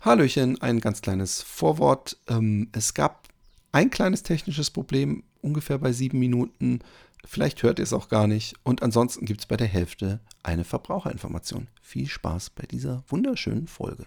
Hallöchen, ein ganz kleines Vorwort. Ähm, es gab ein kleines technisches Problem, ungefähr bei sieben Minuten. Vielleicht hört ihr es auch gar nicht. Und ansonsten gibt es bei der Hälfte eine Verbraucherinformation. Viel Spaß bei dieser wunderschönen Folge.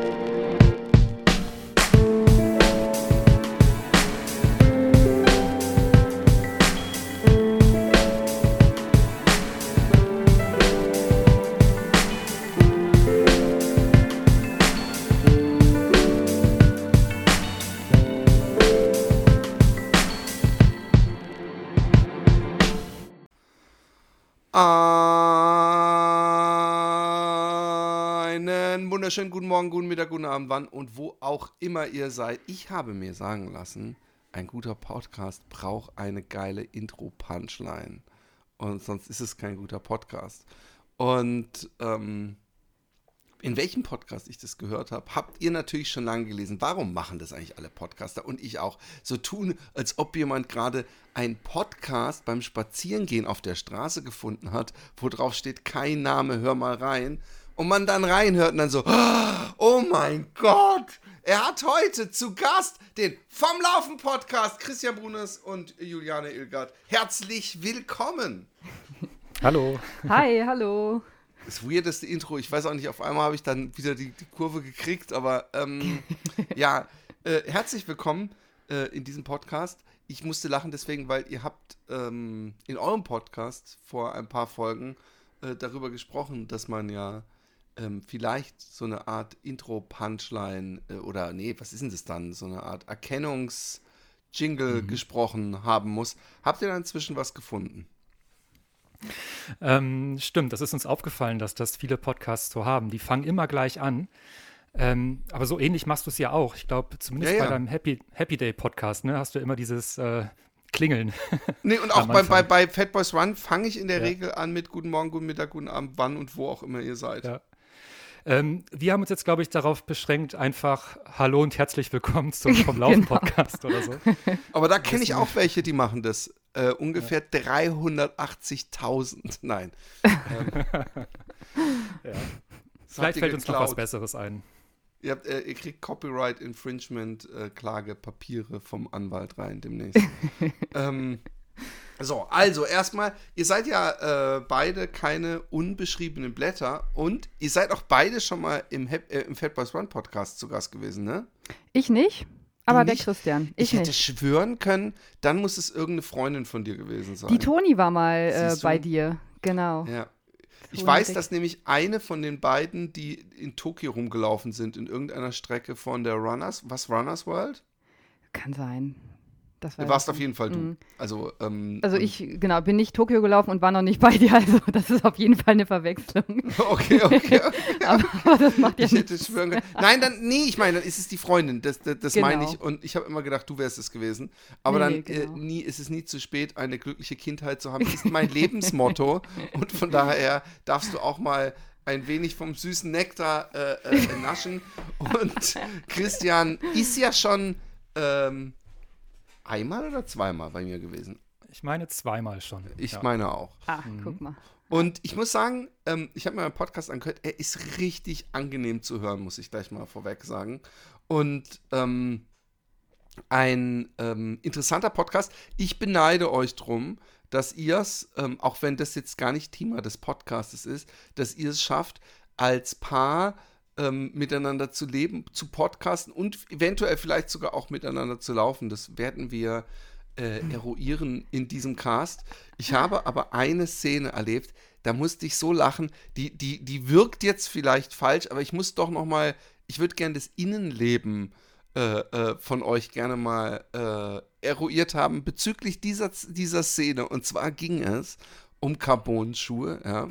Wunderschönen guten Morgen, guten Mittag, guten Abend, wann und wo auch immer ihr seid. Ich habe mir sagen lassen, ein guter Podcast braucht eine geile Intro-Punchline. Und sonst ist es kein guter Podcast. Und ähm, in welchem Podcast ich das gehört habe, habt ihr natürlich schon lange gelesen. Warum machen das eigentlich alle Podcaster und ich auch? So tun, als ob jemand gerade einen Podcast beim Spazierengehen auf der Straße gefunden hat, wo drauf steht, kein Name, hör mal rein. Und man dann reinhört und dann so, oh mein Gott, er hat heute zu Gast den Vom Laufen Podcast Christian Brunes und Juliane Ilgard. Herzlich willkommen. Hallo. Hi, hallo. Das weirdeste Intro. Ich weiß auch nicht, auf einmal habe ich dann wieder die, die Kurve gekriegt, aber ähm, ja, äh, herzlich willkommen äh, in diesem Podcast. Ich musste lachen deswegen, weil ihr habt ähm, in eurem Podcast vor ein paar Folgen äh, darüber gesprochen, dass man ja ähm, vielleicht so eine Art Intro-Punchline äh, oder nee, was ist denn das dann? So eine Art Erkennungs-Jingle gesprochen haben muss. Habt ihr da inzwischen was gefunden? Ähm, stimmt, das ist uns aufgefallen, dass das viele Podcasts so haben. Die fangen immer gleich an. Ähm, aber so ähnlich machst du es ja auch. Ich glaube, zumindest Ja, ja. bei deinem Happy, Happy Day Podcast, ne, hast du immer dieses äh, Klingeln. Nee, und auch bei, bei, bei Fat Boys Run fange ich in der Ja. Regel an mit Guten Morgen, Guten Mittag, Guten Abend, wann und wo auch immer ihr seid. Ja. Ähm, wir haben uns jetzt, glaube ich, darauf beschränkt, einfach Hallo und herzlich willkommen zum Vom Laufen Genau. Podcast oder so. Aber da kenne ich auch welche, die machen das. Äh, ungefähr 380.000. Nein. Ja. Vielleicht fällt uns noch was. Besseres ein. Ihr, habt, äh, ihr kriegt Copyright Infringement äh, Klage Papiere vom Anwalt rein demnächst. ähm, so, also erstmal, ihr seid ja äh, beide keine unbeschriebenen Blätter und ihr seid auch beide schon mal im, äh, im Fat Boys Run Podcast zu Gast gewesen, ne? Ich nicht, aber der nicht? Christian. Ich, Ich, hätte nicht. schwören können, dann muss es irgendeine Freundin von dir gewesen sein. Die Toni war mal äh, bei dir. Genau. Ja. Ich weiß, dass nämlich eine von den beiden, die in Tokio rumgelaufen sind, in irgendeiner Strecke von der Runners, was Runners World? Kann sein. Das Du warst auf jeden Fall du. Mhm. Also, ähm, Also ich, genau, bin nicht Tokio gelaufen und war noch nicht bei dir, also das ist auf jeden Fall eine Verwechslung. Okay, okay, okay. aber, aber das macht ja Ich hätte schwören können. Nein, dann, nee, ich meine, dann ist es die Freundin. Das, das, das Genau. meine ich. Und ich habe immer gedacht, du wärst es gewesen. Aber Nee, dann genau. äh, nie, ist es nie zu spät, eine glückliche Kindheit zu haben. Das ist mein Lebensmotto. Und von daher darfst du auch mal ein wenig vom süßen Nektar äh, äh, naschen. Und Christian ist ja schon ähm, einmal oder zweimal bei mir gewesen. Ich meine zweimal schon. Ich ja. meine auch. Ah, guck mal. Und ich muss sagen, ähm, ich habe mir meinen Podcast angehört, er ist richtig angenehm zu hören, muss ich gleich mal vorweg sagen. Und ähm, ein ähm, interessanter Podcast. Ich beneide euch drum, dass ihr es, ähm, auch wenn das jetzt gar nicht Thema des Podcastes ist, dass ihr es schafft, als Paar ähm, miteinander zu leben, zu podcasten und eventuell vielleicht sogar auch miteinander zu laufen. Das werden wir äh, eruieren in diesem Cast. Ich habe aber eine Szene erlebt, da musste ich so lachen, die, die, die wirkt jetzt vielleicht falsch, aber ich muss doch noch mal, ich würde gerne das Innenleben äh, äh, von euch gerne mal äh, eruiert haben bezüglich dieser, dieser Szene. Und zwar ging es um Carbon-Schuhe, ja.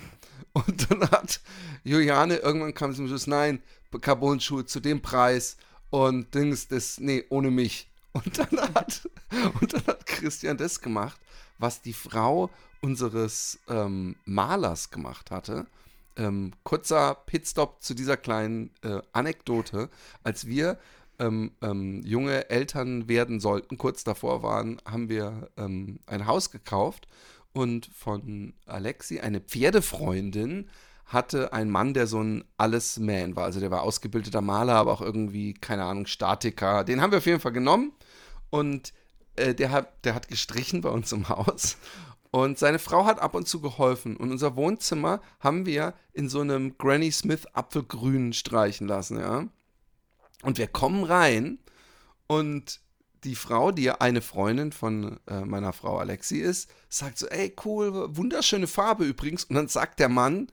Und dann hat Juliane, irgendwann kam zum Schluss, nein, Carbon-Schuhe zu dem Preis und Dings, das, nee, ohne mich. Und dann hat, und dann hat Christian das gemacht, was die Frau unseres ähm, Malers gemacht hatte. Ähm, kurzer Pitstop zu dieser kleinen äh, Anekdote. Als wir ähm, ähm, junge Eltern werden sollten, kurz davor waren, haben wir ähm, ein Haus gekauft und von Alexi, eine Pferdefreundin, hatte ein Mann, der so ein Alles-Man war. Also der war ausgebildeter Maler, aber auch irgendwie, keine Ahnung, Statiker. Den haben wir auf jeden Fall genommen und äh, der, hat, der hat gestrichen bei uns im Haus. Und seine Frau hat ab und zu geholfen. Und unser Wohnzimmer haben wir in so einem Granny Smith Apfelgrün streichen lassen, ja. Und wir kommen rein und die Frau, die ja eine Freundin von äh, meiner Frau Alexi ist, sagt so, ey, cool, wunderschöne Farbe übrigens. Und dann sagt der Mann,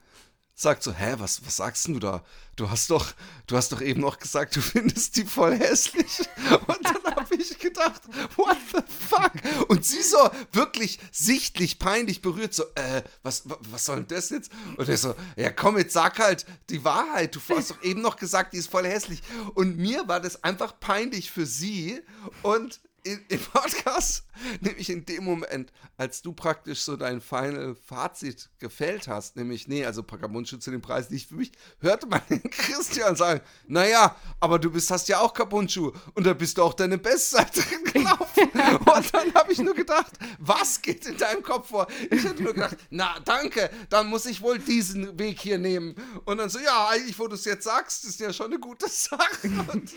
sagt so, hä, was, was sagst du da? Du hast doch, du hast doch eben noch gesagt, du findest die voll hässlich. Und dann habe ich gedacht, what the fuck? Und sie so wirklich sichtlich peinlich berührt, so, äh, was, was soll denn das jetzt? Und er so, ja komm, jetzt sag halt die Wahrheit. Du hast doch eben noch gesagt, die ist voll hässlich. Und mir war das einfach peinlich für sie. Und im Podcast, nämlich in dem Moment, als du praktisch so dein Final Fazit gefällt hast, nämlich, nee, also Pakamundschuh zu dem Preis nicht für mich, hörte man den Christian sagen, naja, aber du bist, hast ja auch Kabunschuh und da bist du auch deine Bestseite gelaufen. und dann habe ich nur gedacht, was geht in deinem Kopf vor? Ich hätte nur gedacht, na, danke, dann muss ich wohl diesen Weg hier nehmen. Und dann so, ja, eigentlich, wo du es jetzt sagst, ist ja schon eine gute Sache. Und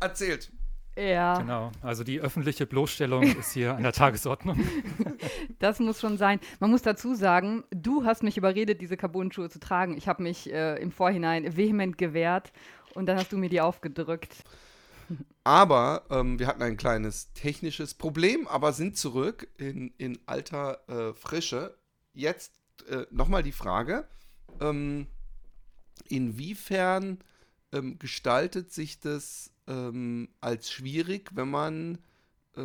erzählt. Ja. Genau, also die öffentliche Bloßstellung ist hier an der Tagesordnung. Das muss schon sein. Man muss dazu sagen, du hast mich überredet, diese Carbon-Schuhe zu tragen. Ich habe mich äh, im Vorhinein vehement gewehrt und dann hast du mir die aufgedrückt. Aber ähm, wir hatten ein kleines technisches Problem, aber sind zurück in, in alter äh, Frische. Jetzt äh, nochmal die Frage, ähm, inwiefern ähm, gestaltet sich das ähm, als schwierig, wenn man äh,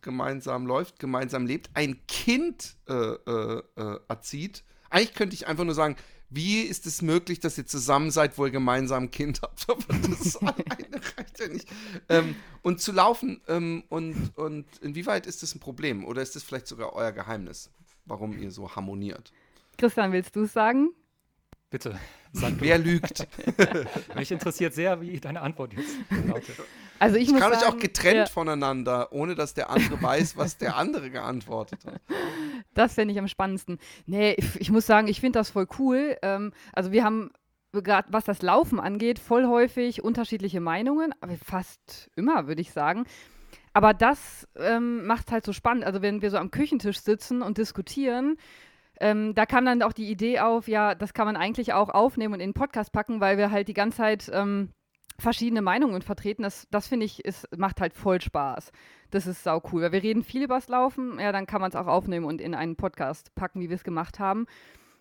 gemeinsam läuft, gemeinsam lebt, ein Kind äh, äh, äh, erzieht. Eigentlich könnte ich einfach nur sagen, wie ist es möglich, dass ihr zusammen seid, wo ihr gemeinsam ein Kind habt? Aber das alleine reicht ja nicht. Ähm, und zu laufen, ähm, und, und inwieweit ist das ein Problem? Oder ist das vielleicht sogar euer Geheimnis, warum ihr so harmoniert? Christian, willst du es sagen? Bitte. Sag Wer lügt? Mich interessiert sehr, wie deine Antwort jetzt lautet. Also ich, Ich muss kann sagen, euch auch getrennt ja, voneinander, ohne dass der andere weiß, was der andere geantwortet hat. Das fände ich am spannendsten. Nee, ich, ich muss sagen, ich finde das voll cool. Ähm, also wir haben gerade was das Laufen angeht, voll häufig unterschiedliche Meinungen, aber fast immer, würde ich sagen. Aber das ähm, macht es halt so spannend. Also wenn wir so am Küchentisch sitzen und diskutieren, ähm, da kam dann auch die Idee auf, ja, das kann man eigentlich auch aufnehmen und in den Podcast packen, weil wir halt die ganze Zeit ähm, verschiedene Meinungen vertreten. Das, das finde ich, ist, macht halt voll Spaß. Das ist sau cool. Weil wir reden viel übers Laufen, ja, dann kann man es auch aufnehmen und in einen Podcast packen, wie wir es gemacht haben.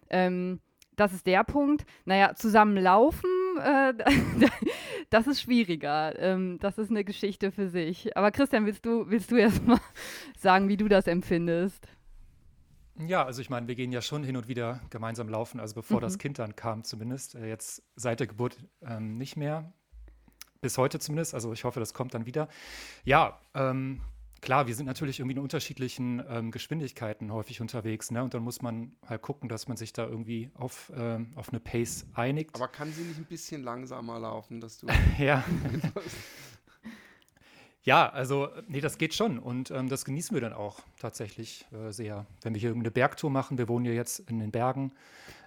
Ähm, das ist der Punkt. Naja, zusammen laufen, äh, das ist schwieriger. Ähm, das ist eine Geschichte für sich. Aber Christian, willst du, willst du erst mal sagen, wie du das empfindest? Ja, also ich meine, wir gehen ja schon hin und wieder gemeinsam laufen, also bevor Mhm. das Kind dann kam zumindest. Äh, Jetzt seit der Geburt ähm, nicht mehr. Bis heute zumindest. Also ich hoffe, das kommt dann wieder. Ja, ähm, klar, wir sind natürlich irgendwie in unterschiedlichen ähm, Geschwindigkeiten häufig unterwegs. Ne? Und dann muss man halt gucken, dass man sich da irgendwie auf, ähm, auf eine Pace einigt. Aber kann sie nicht ein bisschen langsamer laufen, dass du. ja. Ja, also, nee, das geht schon. Und ähm, das genießen wir dann auch tatsächlich äh, sehr. Wenn wir hier irgendeine Bergtour machen, wir wohnen ja jetzt in den Bergen,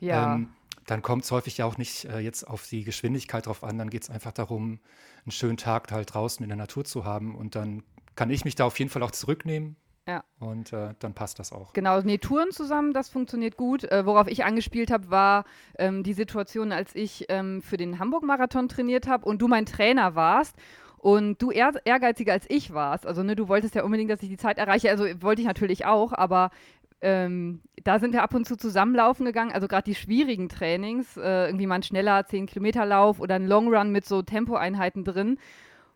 Ja. ähm, dann kommt es häufig ja auch nicht äh, jetzt auf die Geschwindigkeit drauf an. Dann geht es einfach darum, einen schönen Tag halt draußen in der Natur zu haben. Und dann kann ich mich da auf jeden Fall auch zurücknehmen. Ja. Und äh, dann passt das auch. Genau, nee, Touren zusammen, das funktioniert gut. Äh, worauf ich angespielt habe, war ähm, die Situation, als ich ähm, für den Hamburg-Marathon trainiert habe und du mein Trainer warst und du eher ehrgeiziger als ich warst. Also, ne, du wolltest ja unbedingt, dass ich die Zeit erreiche. Also, wollte ich natürlich auch, aber ähm, da sind wir ab und zu zusammenlaufen gegangen. Also, gerade die schwierigen Trainings, äh, irgendwie mal ein schneller 10-Kilometer-Lauf oder ein Long Run mit so Tempoeinheiten drin.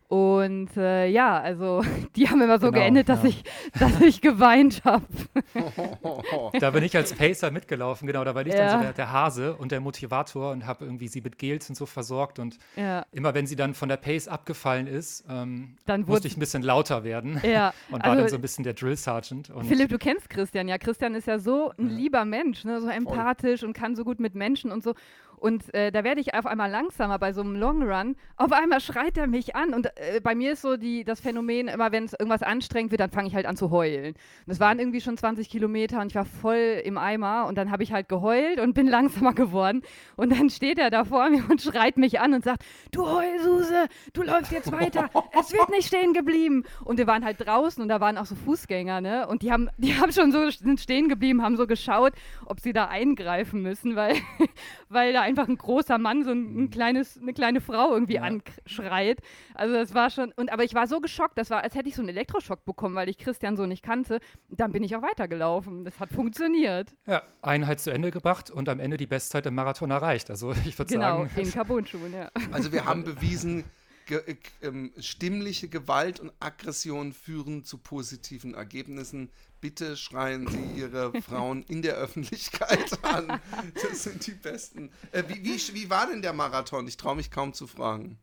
Und äh, ja, also die haben immer so Genau, geendet, dass, ja. ich, dass ich geweint habe. Da bin ich als Pacer mitgelaufen, genau. Da war ich dann Ja. so der, der Hase und der Motivator und habe irgendwie sie mit Gels und so versorgt. Und Ja, immer wenn sie dann von der Pace abgefallen ist, ähm, Dann musste ich ein bisschen lauter werden ja. und war also, dann so ein bisschen der Drill Sergeant. Und Philipp, du kennst Christian, ja. Christian ist ja so ein lieber Mensch, ne? so empathisch und kann so gut mit Menschen und so. Und äh, da werde ich auf einmal langsamer bei so einem Long Run. Auf einmal schreit er mich an. Und äh, bei mir ist so die, das Phänomen, immer wenn es irgendwas anstrengend wird, dann fange ich halt an zu heulen. Und es waren irgendwie schon 20 Kilometer und ich war voll im Eimer. Und dann habe ich halt geheult und bin langsamer geworden. Und dann steht er da vor mir und schreit mich an und sagt, du Heulsuse, du läufst jetzt weiter. Es wird nicht stehen geblieben. Und wir waren halt draußen und da waren auch so Fußgänger, ne? Und die haben, die haben schon so sind stehen geblieben, haben so geschaut, ob sie da eingreifen müssen, weil, weil da einfach ein großer Mann so ein, ein kleines, eine kleine Frau irgendwie Ja. anschreit. Also das war schon, und aber ich war so geschockt, das war, als hätte ich so einen Elektroschock bekommen, weil ich Christian so nicht kannte. Dann bin ich auch weitergelaufen. Das hat funktioniert. ja, Einheit zu Ende gebracht und am Ende die Bestzeit im Marathon erreicht. Also ich würde Genau, sagen, in Carbon-Schuhen, ja. Also wir haben bewiesen, ge äh, ähm, stimmliche Gewalt und Aggression führen zu positiven Ergebnissen. Bitte schreien Sie Ihre Frauen in der Öffentlichkeit an. Das sind die besten. Äh, wie, wie, wie war denn der Marathon? Ich traue mich kaum zu fragen.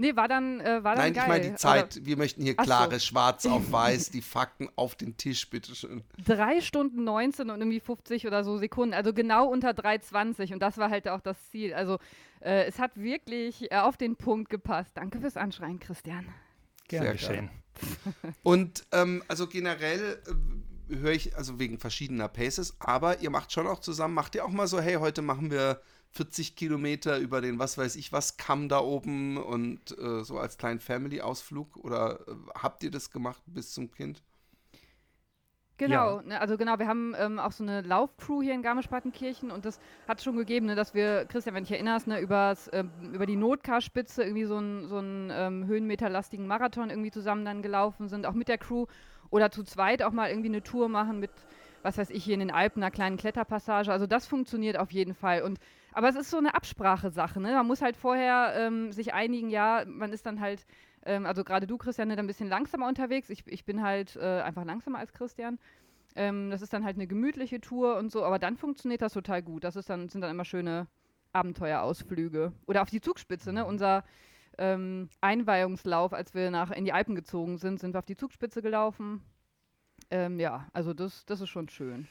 Nee, war dann, äh, war dann Nein, geil. ich meine die Zeit. Wir möchten hier Ach so. klare, schwarz auf weiß, die Fakten auf den Tisch, bitteschön. drei Stunden 19 und irgendwie 50 oder so Sekunden, also genau unter 3,20 und das war halt auch das Ziel. Also äh, es hat wirklich äh, auf den Punkt gepasst. Danke fürs Anschreien, Christian. gern Sehr geschehen. Und ähm, also generell äh, höre ich, also wegen verschiedener Paces, aber ihr macht schon auch zusammen, macht ihr auch mal so, hey, heute machen wir 40 Kilometer über den, was weiß ich, was Kamm da oben und äh, so als kleinen Family-Ausflug oder äh, habt ihr das gemacht bis zum Kind? Genau, ne, also genau, wir haben ähm, auch so eine Laufcrew hier in Garmisch-Partenkirchen und das hat schon gegeben, ne, dass wir, Christian, wenn du dich erinnerst, ne, übers, ähm, über die Notkarspitze irgendwie so einen so ähm, höhenmeterlastigen Marathon irgendwie zusammen dann gelaufen sind, auch mit der Crew oder zu zweit auch mal irgendwie eine Tour machen mit, was weiß ich, hier in den Alpen, einer kleinen Kletterpassage. Also das funktioniert auf jeden Fall. Und aber es ist so eine Absprachesache, ne? Man muss halt vorher ähm, sich einigen, ja, man ist dann halt, ähm, also gerade du, Christian, dann ein bisschen langsamer unterwegs. Ich, ich bin halt äh, einfach langsamer als Christian. Ähm, das ist dann halt eine gemütliche Tour und so, aber dann funktioniert das total gut. Das ist dann, sind dann immer schöne Abenteuerausflüge. Oder auf die Zugspitze, ne? Unser ähm, Einweihungslauf, als wir nach in die Alpen gezogen sind, sind wir auf die Zugspitze gelaufen. Ähm, ja, also das, das ist schon schön.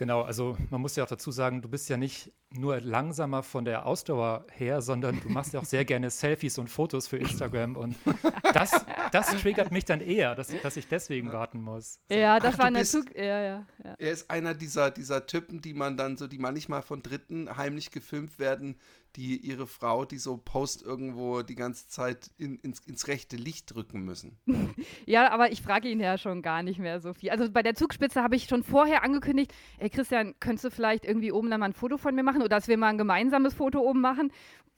Genau, also man muss ja auch dazu sagen, du bist ja nicht nur langsamer von der Ausdauer her, sondern du machst ja auch sehr gerne Selfies und Fotos für Instagram und das, das triggert mich dann eher, dass, dass ich deswegen warten muss. Ja, das Ach, war bist- Zug. Ja, ja, ja. Er ist einer dieser, dieser Typen, die man dann so, die manchmal von Dritten heimlich gefilmt werden, die ihre Frau, die so Post irgendwo die ganze Zeit in, ins, ins rechte Licht drücken müssen. Ja, aber ich frage ihn ja schon gar nicht mehr so viel. Also bei der Zugspitze habe ich schon vorher angekündigt, ey Christian, könntest du vielleicht irgendwie oben dann mal ein Foto von mir machen oder dass wir mal ein gemeinsames Foto oben machen?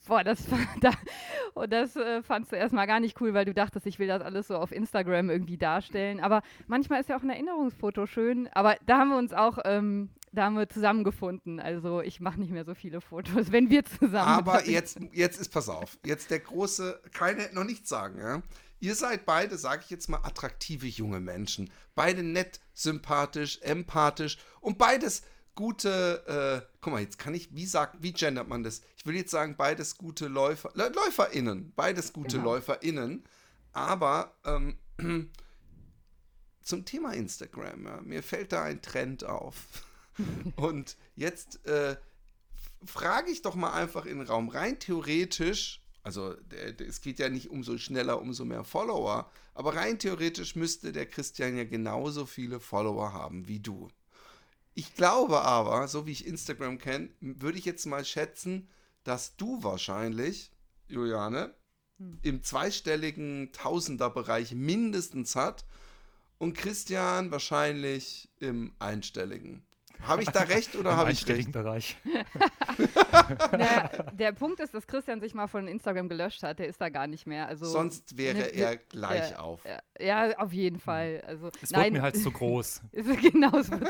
Boah, das, da, und das äh, fandst du erstmal gar nicht cool, weil du dachtest, ich will das alles so auf Instagram irgendwie darstellen. Aber manchmal ist ja auch ein Erinnerungsfoto schön. Aber da haben wir uns auch, ähm, da haben wir zusammengefunden. Also ich mache nicht mehr so viele Fotos, wenn wir zusammen Aber jetzt, jetzt ist, pass auf, jetzt der große, keine, noch nichts sagen, ja. Ihr seid beide, sage ich jetzt mal, attraktive junge Menschen. Beide nett, sympathisch, empathisch und beides gute, äh, guck mal, jetzt kann ich, wie sagt, wie gendert man das? Ich will jetzt sagen, beides gute Läufer, Lä- LäuferInnen, beides gute Genau. LäuferInnen, aber ähm, zum Thema Instagram, ja, mir fällt da ein Trend auf. Und jetzt äh, frage ich doch mal einfach in den Raum. Rein theoretisch, also es geht ja nicht umso schneller, umso mehr Follower, aber rein theoretisch müsste der Christian ja genauso viele Follower haben wie du. Ich glaube aber, so wie ich Instagram kenne, würde ich jetzt mal schätzen, dass du wahrscheinlich, Juliane, im zweistelligen Tausenderbereich mindestens hat und Christian wahrscheinlich im einstelligen. Habe ich da recht oder habe ich recht? Bereich. Der, der Punkt ist, dass Christian sich mal von Instagram gelöscht hat. Der ist da gar nicht mehr. Also, Sonst wäre ne, er gleich ja, auf. Ja, ja, auf jeden Fall. Also, Es nein, wurde mir halt zu groß. ist genau so.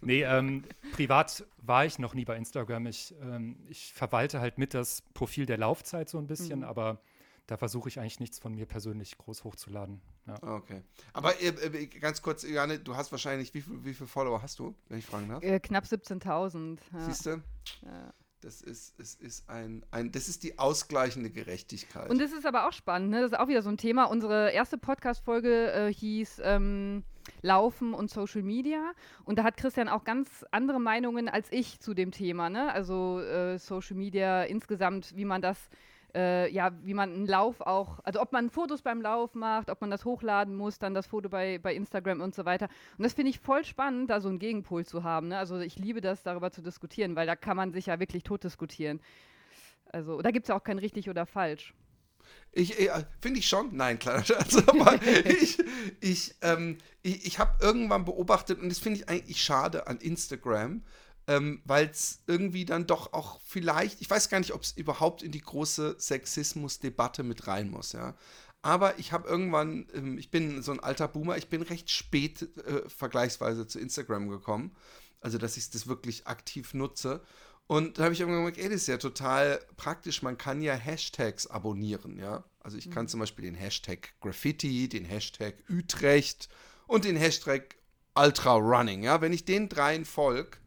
Nee, ähm, privat war ich noch nie bei Instagram. Ich, ähm, ich verwalte halt mit das Profil der Laufzeit so ein bisschen, Mhm. aber da versuche ich eigentlich nichts von mir persönlich groß hochzuladen. Ja. Okay. Aber äh, äh ganz kurz, Janne, du hast wahrscheinlich, wie viele viel Follower hast du, wenn ich fragen darf? Äh, knapp 17.000. Ja. Siehst du? Ja. Das ist, es ist ein, ein, das ist die ausgleichende Gerechtigkeit. Und das ist aber auch spannend, ne? Das ist auch wieder so ein Thema. Unsere erste Podcast-Folge äh, hieß ähm, Laufen und Social Media. Und da hat Christian auch ganz andere Meinungen als ich zu dem Thema, ne? Also äh, Social Media insgesamt, wie man das äh, ja, wie man einen Lauf auch, also ob man Fotos beim Lauf macht, ob man das hochladen muss, dann das Foto bei, bei Instagram und so weiter. Und das finde ich voll spannend, da so einen Gegenpol zu haben. Ne? Also ich liebe das, darüber zu diskutieren, weil da kann man sich ja wirklich tot diskutieren. Also da gibt es ja auch kein richtig oder falsch. Ich, äh, finde ich schon. Nein, kleiner Scherz. Aber ich, ich, ähm, ich, ich habe irgendwann beobachtet, und das finde ich eigentlich schade an Instagram, ähm, weil es irgendwie dann doch auch vielleicht, ich weiß gar nicht, ob es überhaupt in die große Sexismus-Debatte mit rein muss, ja. Aber ich habe irgendwann, ähm, ich bin so ein alter Boomer, ich bin recht spät äh, vergleichsweise zu Instagram gekommen. Also, dass ich das wirklich aktiv nutze. Und da habe ich irgendwann gemerkt, ey, das ist ja total praktisch. Man kann ja Hashtags abonnieren, ja. Also ich kann mhm. zum Beispiel den Hashtag Graffiti, den Hashtag Utrecht und den Hashtag Ultra Running, ja. Wenn ich den dreien folge,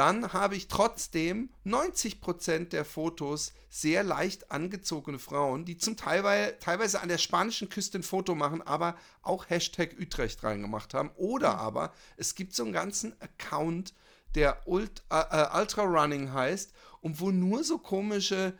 dann habe ich trotzdem 90% der Fotos sehr leicht angezogene Frauen, die zum Teil teilweise an der spanischen Küste ein Foto machen, aber auch Hashtag Utrecht reingemacht haben. Oder mhm. aber es gibt so einen ganzen Account, der Ult, äh, äh, Ultra Running heißt und wo nur so komische,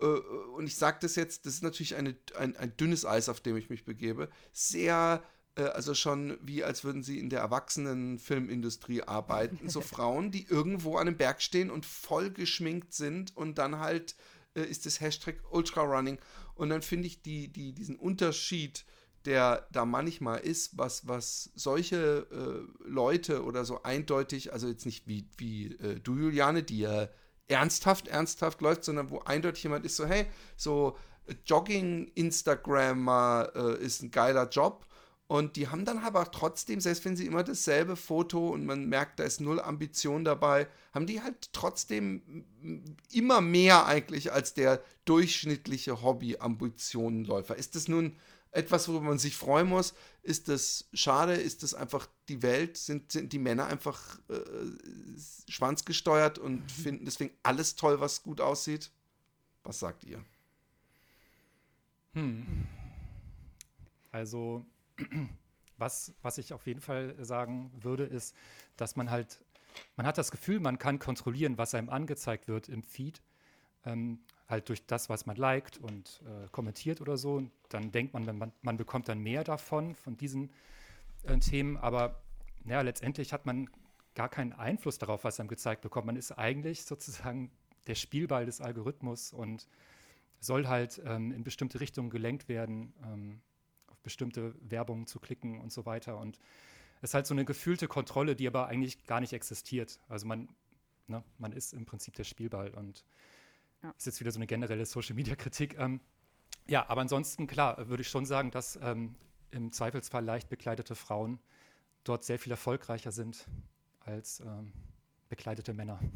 äh, und ich sage das jetzt, das ist natürlich eine, ein, ein dünnes Eis, auf dem ich mich begebe, sehr äh, also schon wie als würden sie in der Erwachsenenfilmindustrie arbeiten. So Frauen, die irgendwo an einem Berg stehen und voll geschminkt sind und dann halt äh, ist das Hashtag Ultra Running. Und dann finde ich die, die, diesen Unterschied, der da manchmal ist, was, was solche äh, Leute oder so eindeutig, also jetzt nicht wie, wie äh, du, Juliane, die ja ernsthaft, ernsthaft läuft, sondern wo eindeutig jemand ist so, hey, so Jogging-Instagrammer äh, ist ein geiler Job und die haben dann aber trotzdem, selbst wenn sie immer dasselbe Foto und man merkt, da ist null Ambition dabei, haben die halt trotzdem immer mehr eigentlich als der durchschnittliche Hobby-Ambitionenläufer. Ist das nun etwas, worüber man sich freuen muss? Ist das schade? Ist das einfach die Welt? Sind, sind die Männer einfach äh, schwanzgesteuert und mhm. finden deswegen alles toll, was gut aussieht? Was sagt ihr? Hm. Also was, was ich auf jeden Fall sagen würde, ist, dass man halt, man hat das Gefühl, man kann kontrollieren, was einem angezeigt wird im Feed. Ähm, halt durch das, was man liked und äh, kommentiert oder so. Und dann denkt man, man, man bekommt dann mehr davon, von diesen äh, Themen. Aber naja, letztendlich hat man gar keinen Einfluss darauf, was einem gezeigt bekommt. Man ist eigentlich sozusagen der Spielball des Algorithmus und soll halt ähm, in bestimmte Richtungen gelenkt werden. Ähm, bestimmte Werbung zu klicken und so weiter. Und es ist halt so eine gefühlte Kontrolle, die aber eigentlich gar nicht existiert. Also man, ne, man ist im Prinzip der Spielball und ja. ist jetzt wieder so eine generelle Social-Media-Kritik. Ähm, ja, aber ansonsten, klar, würde ich schon sagen, dass ähm, im Zweifelsfall leicht bekleidete Frauen dort sehr viel erfolgreicher sind als ähm, bekleidete Männer.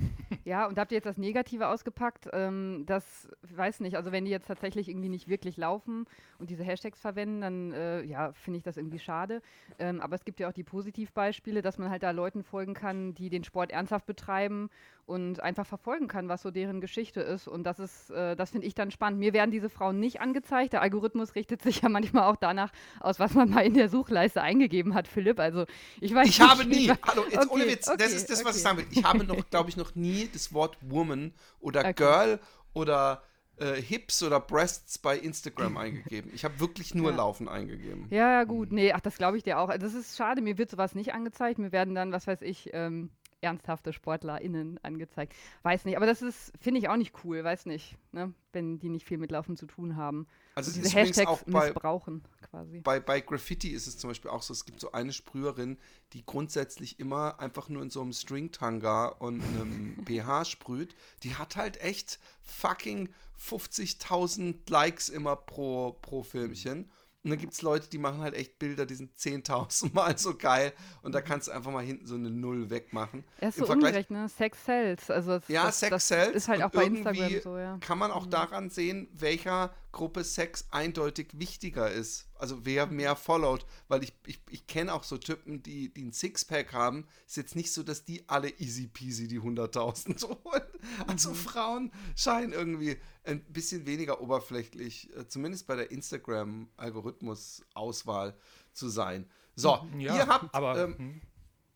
Ja, und habt ihr jetzt das Negative ausgepackt? Ähm, das, weiß nicht, also wenn die jetzt tatsächlich irgendwie nicht wirklich laufen und diese Hashtags verwenden, dann äh, ja, finde ich das irgendwie schade. Ähm, aber es gibt ja auch die Positivbeispiele, dass man halt da Leuten folgen kann, die den Sport ernsthaft betreiben und einfach verfolgen kann, was so deren Geschichte ist. Und das ist, äh, das finde ich dann spannend. Mir werden diese Frauen nicht angezeigt. Der Algorithmus richtet sich ja manchmal auch danach aus, was man mal in der Suchleiste eingegeben hat, Philipp. Also ich weiß Ich nicht, habe nie, hallo, jetzt okay, ohne Witz, okay, das ist das, okay. was ich sagen will. Ich habe noch, glaube ich, noch nie das Wort Woman oder Girl oder äh, Hips oder Breasts bei Instagram eingegeben. Ich habe wirklich nur ja. Laufen eingegeben. Ja, ja, gut. Nee, ach, das glaube ich dir auch. Das ist schade, mir wird sowas nicht angezeigt. Mir werden dann, was weiß ich, ähm, ernsthafte SportlerInnen angezeigt. Weiß nicht, aber das ist, finde ich auch nicht cool, weiß nicht, ne? wenn die nicht viel mit Laufen zu tun haben. Also und diese Hashtags auch bei, missbrauchen quasi. Bei, bei Graffiti ist es zum Beispiel auch so, es gibt so eine Sprüherin, die grundsätzlich immer einfach nur in so einem Stringtanga und einem BH sprüht. Die hat halt echt fucking 50.000 Likes immer pro, pro Filmchen. Und dann gibt es Leute, die machen halt echt Bilder, die sind 10.000 Mal so geil. Und da kannst du einfach mal hinten so eine Null wegmachen. Er ist so ungerecht, ne? Sex sells. Also das, ja, das, Sex sells. ist halt auch bei Instagram so, ja. Kann man auch daran sehen, welcher Gruppe Sex eindeutig wichtiger ist. Also wer mehr followt. Weil ich, ich, ich kenne auch so Typen, die, die ein Sixpack haben. Ist jetzt nicht so, dass die alle easy peasy die 100.000 holen. Also mhm. Frauen scheinen irgendwie ein bisschen weniger oberflächlich, äh, zumindest bei der Instagram-Algorithmus-Auswahl zu sein. So, ja, ihr habt. Aber, ähm, hm.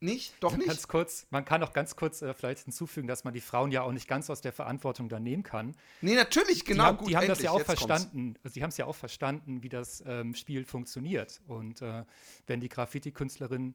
Nicht? Doch nicht? Ganz kurz, man kann auch ganz kurz äh, vielleicht hinzufügen, dass man die Frauen ja auch nicht ganz aus der Verantwortung da nehmen kann. Nee, natürlich, genau. Die haben, gut, die haben das ja auch verstanden. Kommt's. Sie haben es ja auch verstanden, wie das ähm, Spiel funktioniert. Und äh, wenn die Graffiti-Künstlerin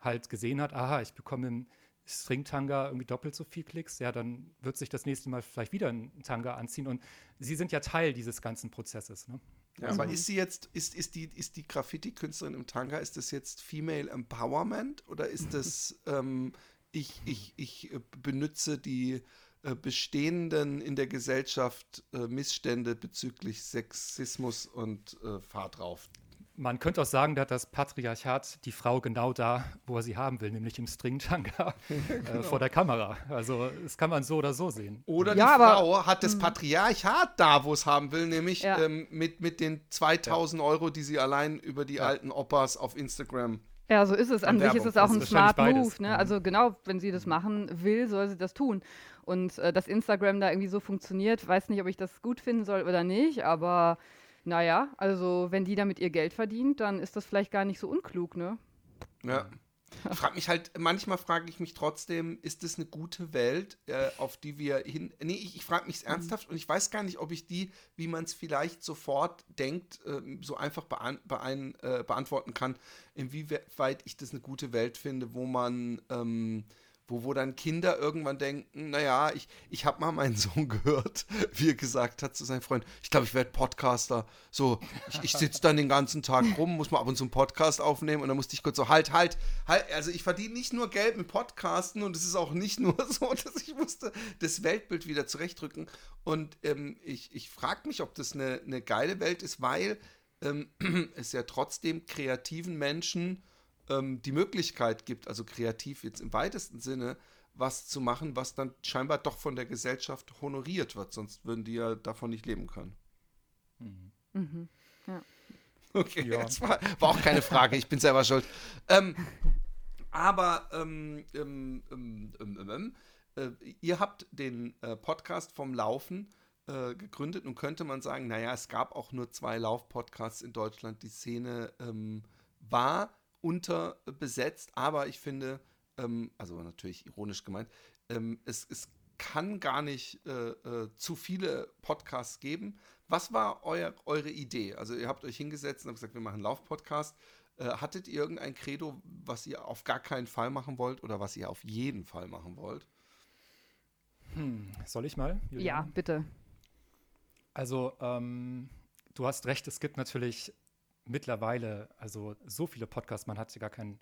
halt gesehen hat, aha, ich bekomme im String-Tanga irgendwie doppelt so viel Klicks, ja, dann wird sich das nächste Mal vielleicht wieder ein Tanga anziehen. Und sie sind ja Teil dieses ganzen Prozesses. Ne? Ja, also, aber ist sie jetzt, ist, ist die, ist die Graffiti-Künstlerin im Tanga, ist das jetzt Female Empowerment oder ist das, ähm, ich, ich, ich äh, benutze die äh, bestehenden in der Gesellschaft äh, Missstände bezüglich Sexismus und äh, Fahr drauf man könnte auch sagen, dass das Patriarchat die Frau genau da, wo er sie haben will, nämlich im Stringtanga äh, genau. vor der Kamera. Also das kann man so oder so sehen. Oder ja, die Frau hat das hm. Patriarchat da, wo es haben will, nämlich ja. ähm, mit, mit den 2000 ja. Euro, die sie allein über die alten Oppas auf Instagram ja, so ist es. An sich ist es auch ein Smart Move. Ne? Mhm. Also genau, wenn sie das machen will, soll sie das tun. Und äh, dass Instagram da irgendwie so funktioniert, weiß nicht, ob ich das gut finden soll oder nicht, aber naja, also wenn die damit ihr Geld verdient, dann ist das vielleicht gar nicht so unklug, ne? Ja. Ich frage mich halt, manchmal frage ich mich trotzdem, ist das eine gute Welt, äh, auf die wir hin. Nee, ich, ich frage mich ernsthaft und ich weiß gar nicht, ob ich die, wie man es vielleicht sofort denkt, äh, so einfach bean bean äh, beantworten kann, inwieweit ich das eine gute Welt finde, wo man. Ähm, wo, wo dann Kinder irgendwann denken, naja, ich, ich habe mal meinen Sohn gehört, wie er gesagt hat zu seinem Freund, ich glaube, ich werde Podcaster. So, ich, ich sitze dann den ganzen Tag rum, muss mal ab und zu einen Podcast aufnehmen und dann musste ich kurz so, halt, halt, halt, also ich verdiene nicht nur Geld mit Podcasten und es ist auch nicht nur so, dass ich musste das Weltbild wieder zurechtdrücken. Und ähm, ich, ich frage mich, ob das eine, eine geile Welt ist, weil ähm, es ja trotzdem kreativen Menschen ähm, die Möglichkeit gibt, also kreativ jetzt im weitesten Sinne, was zu machen, was dann scheinbar doch von der Gesellschaft honoriert wird, sonst würden die ja davon nicht leben können. Mhm. Mhm. Ja. Okay, ja. das war, war, auch keine Frage, ich bin selber schuld. Ähm, aber ähm, ähm, ähm, ähm äh, ihr habt den äh, Podcast vom Laufen äh, gegründet und könnte man sagen, naja, es gab auch nur zwei Lauf-Podcasts in Deutschland. Die Szene war unterbesetzt, aber ich finde, ähm, also natürlich ironisch gemeint, ähm, es, es kann gar nicht äh, äh, zu viele Podcasts geben. Was war euer, eure Idee? Also ihr habt euch hingesetzt und habt gesagt, wir machen einen Lauf-Podcast. Äh, hattet ihr irgendein Credo, was ihr auf gar keinen Fall machen wollt oder was ihr auf jeden Fall machen wollt? Hm, soll ich mal? Julian? Ja, bitte. Also, ähm, du hast recht, es gibt natürlich mittlerweile, also so viele Podcasts, man hat gar keinen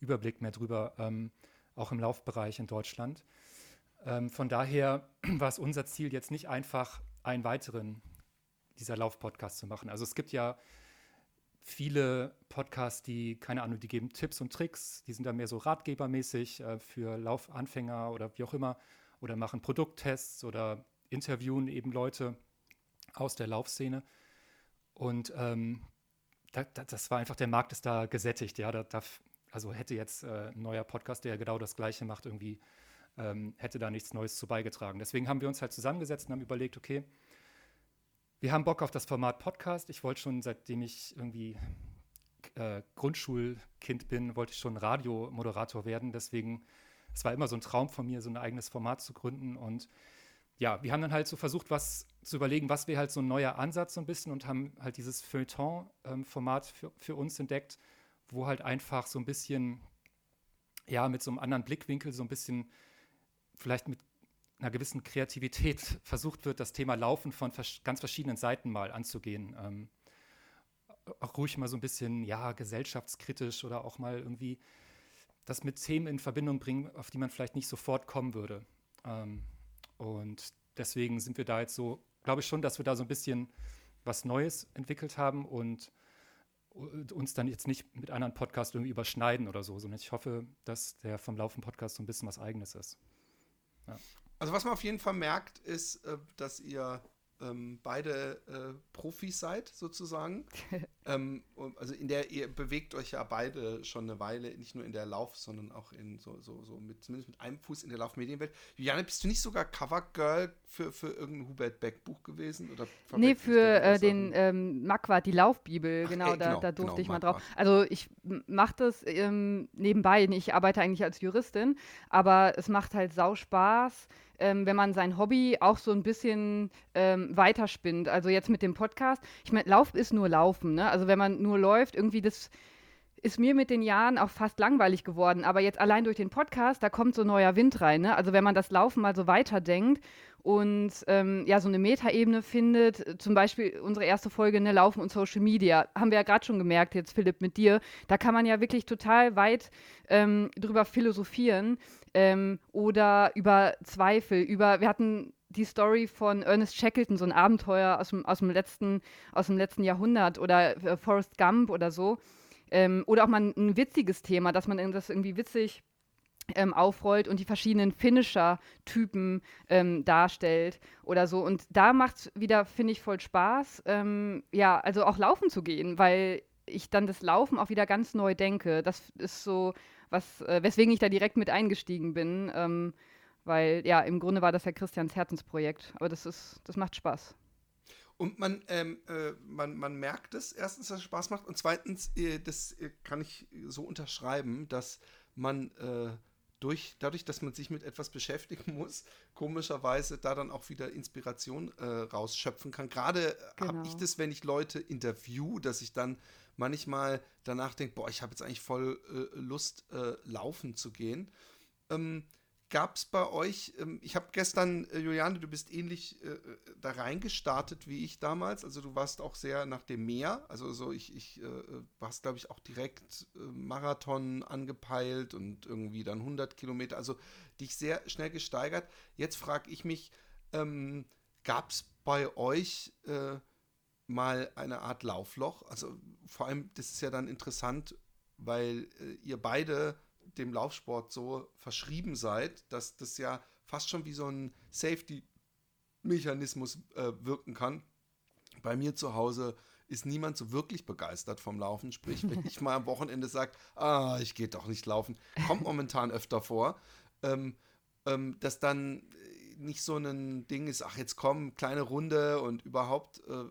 Überblick mehr drüber, ähm, auch im Laufbereich in Deutschland. Ähm, von daher war es unser Ziel, jetzt nicht einfach einen weiteren dieser Laufpodcasts zu machen. Also es gibt ja viele Podcasts, die, keine Ahnung, die geben Tipps und Tricks, die sind da mehr so ratgebermäßig äh, für Laufanfänger oder wie auch immer, oder machen Produkttests oder interviewen eben Leute aus der Laufszene. Und ähm, da, da, das war einfach, der Markt ist da gesättigt, ja. Da, da also hätte jetzt äh, ein neuer Podcast, der genau das Gleiche macht, irgendwie, ähm, hätte da nichts Neues zu beigetragen. Deswegen haben wir uns halt zusammengesetzt und haben überlegt, okay, wir haben Bock auf das Format Podcast. Ich wollte schon, seitdem ich irgendwie äh, Grundschulkind bin, wollte ich schon Radiomoderator werden. Deswegen, es war immer so ein Traum von mir, so ein eigenes Format zu gründen und ja, wir haben dann halt so versucht, was zu überlegen, was wäre halt so ein neuer Ansatz so ein bisschen und haben halt dieses Feuilleton-Format für, für uns entdeckt, wo halt einfach so ein bisschen, ja, mit so einem anderen Blickwinkel, so ein bisschen vielleicht mit einer gewissen Kreativität versucht wird, das Thema Laufen von vers ganz verschiedenen Seiten mal anzugehen. Ähm, auch ruhig mal so ein bisschen, ja, gesellschaftskritisch oder auch mal irgendwie das mit Themen in Verbindung bringen, auf die man vielleicht nicht sofort kommen würde. Ähm, und deswegen sind wir da jetzt so, glaube ich schon, dass wir da so ein bisschen was Neues entwickelt haben und uns dann jetzt nicht mit anderen Podcasts irgendwie überschneiden oder so, sondern ich hoffe, dass der vom Laufen Podcast so ein bisschen was Eigenes ist. Ja. Also was man auf jeden Fall merkt, ist, äh, dass ihr ähm, beide äh, Profis seid, sozusagen. ähm, also in der, ihr bewegt euch ja beide schon eine Weile, nicht nur in der Lauf, sondern auch in so, so, so mit, zumindest mit einem Fuß in der Laufmedienwelt. Juliane, bist du nicht sogar Covergirl für, für irgendein Hubert Beck Buch gewesen? Oder nee, für äh, den ähm, Magwart, die Laufbibel, Ach, genau, ey, genau, da, da, durfte genau, ich mal drauf. Also ich mache das ähm, nebenbei, ich arbeite eigentlich als Juristin, aber es macht halt sau Spaß ähm, wenn man sein Hobby auch so ein bisschen ähm, weiterspinnt. Also jetzt mit dem Podcast. Ich meine, Lauf ist nur Laufen. Ne? Also wenn man nur läuft, irgendwie das ist mir mit den Jahren auch fast langweilig geworden. Aber jetzt allein durch den Podcast, da kommt so neuer Wind rein. Ne? Also wenn man das Laufen mal so weiterdenkt und ähm, ja, so eine Metaebene findet, zum Beispiel unsere erste Folge, ne, Laufen und Social Media, haben wir ja gerade schon gemerkt, jetzt Philipp mit dir, da kann man ja wirklich total weit ähm, drüber philosophieren ähm, oder über Zweifel, über, wir hatten die Story von Ernest Shackleton, so ein Abenteuer aus dem, aus dem, letzten, aus dem letzten Jahrhundert oder äh, Forrest Gump oder so. Ähm, oder auch mal ein, ein, witziges Thema, dass man das irgendwie witzig ähm, aufrollt und die verschiedenen Finisher-Typen ähm, darstellt oder so. Und da macht es wieder, finde ich, voll Spaß, ähm, ja, also auch laufen zu gehen, weil ich dann das Laufen auch wieder ganz neu denke. Das ist so was, äh, weswegen ich da direkt mit eingestiegen bin. Ähm, weil ja, im Grunde war das ja Christians Herzensprojekt. Aber das ist, das macht Spaß. Und man, ähm, äh, man, man merkt es erstens, dass es Spaß macht und zweitens, äh, das äh, kann ich so unterschreiben, dass man äh, durch, dadurch, dass man sich mit etwas beschäftigen muss, komischerweise da dann auch wieder Inspiration äh, rausschöpfen kann. Gerade genau. habe ich das, wenn ich Leute interview, dass ich dann manchmal danach denke, boah, ich habe jetzt eigentlich voll äh, Lust, äh, laufen zu gehen. Ähm, Gab es bei euch, ähm, ich habe gestern, äh, Juliane, du bist ähnlich äh, äh, da reingestartet wie ich damals. Also du warst auch sehr nach dem Meer. Also so ich, ich äh, warst, glaube ich, auch direkt äh, Marathon angepeilt und irgendwie dann 100 Kilometer. Also dich sehr schnell gesteigert. Jetzt frage ich mich, ähm, gab es bei euch äh, mal eine Art Laufloch? Also vor allem, das ist ja dann interessant, weil ihr beide dem Laufsport so verschrieben seid, dass das ja fast schon wie so ein Safety-Mechanismus äh, wirken kann. Bei mir zu Hause ist niemand so wirklich begeistert vom Laufen. Sprich, wenn ich mal am Wochenende sage, ah, ich gehe doch nicht laufen, kommt momentan öfter vor, ähm, ähm, dass dann nicht so ein Ding ist, ach, jetzt komm, kleine Runde und überhaupt. Äh,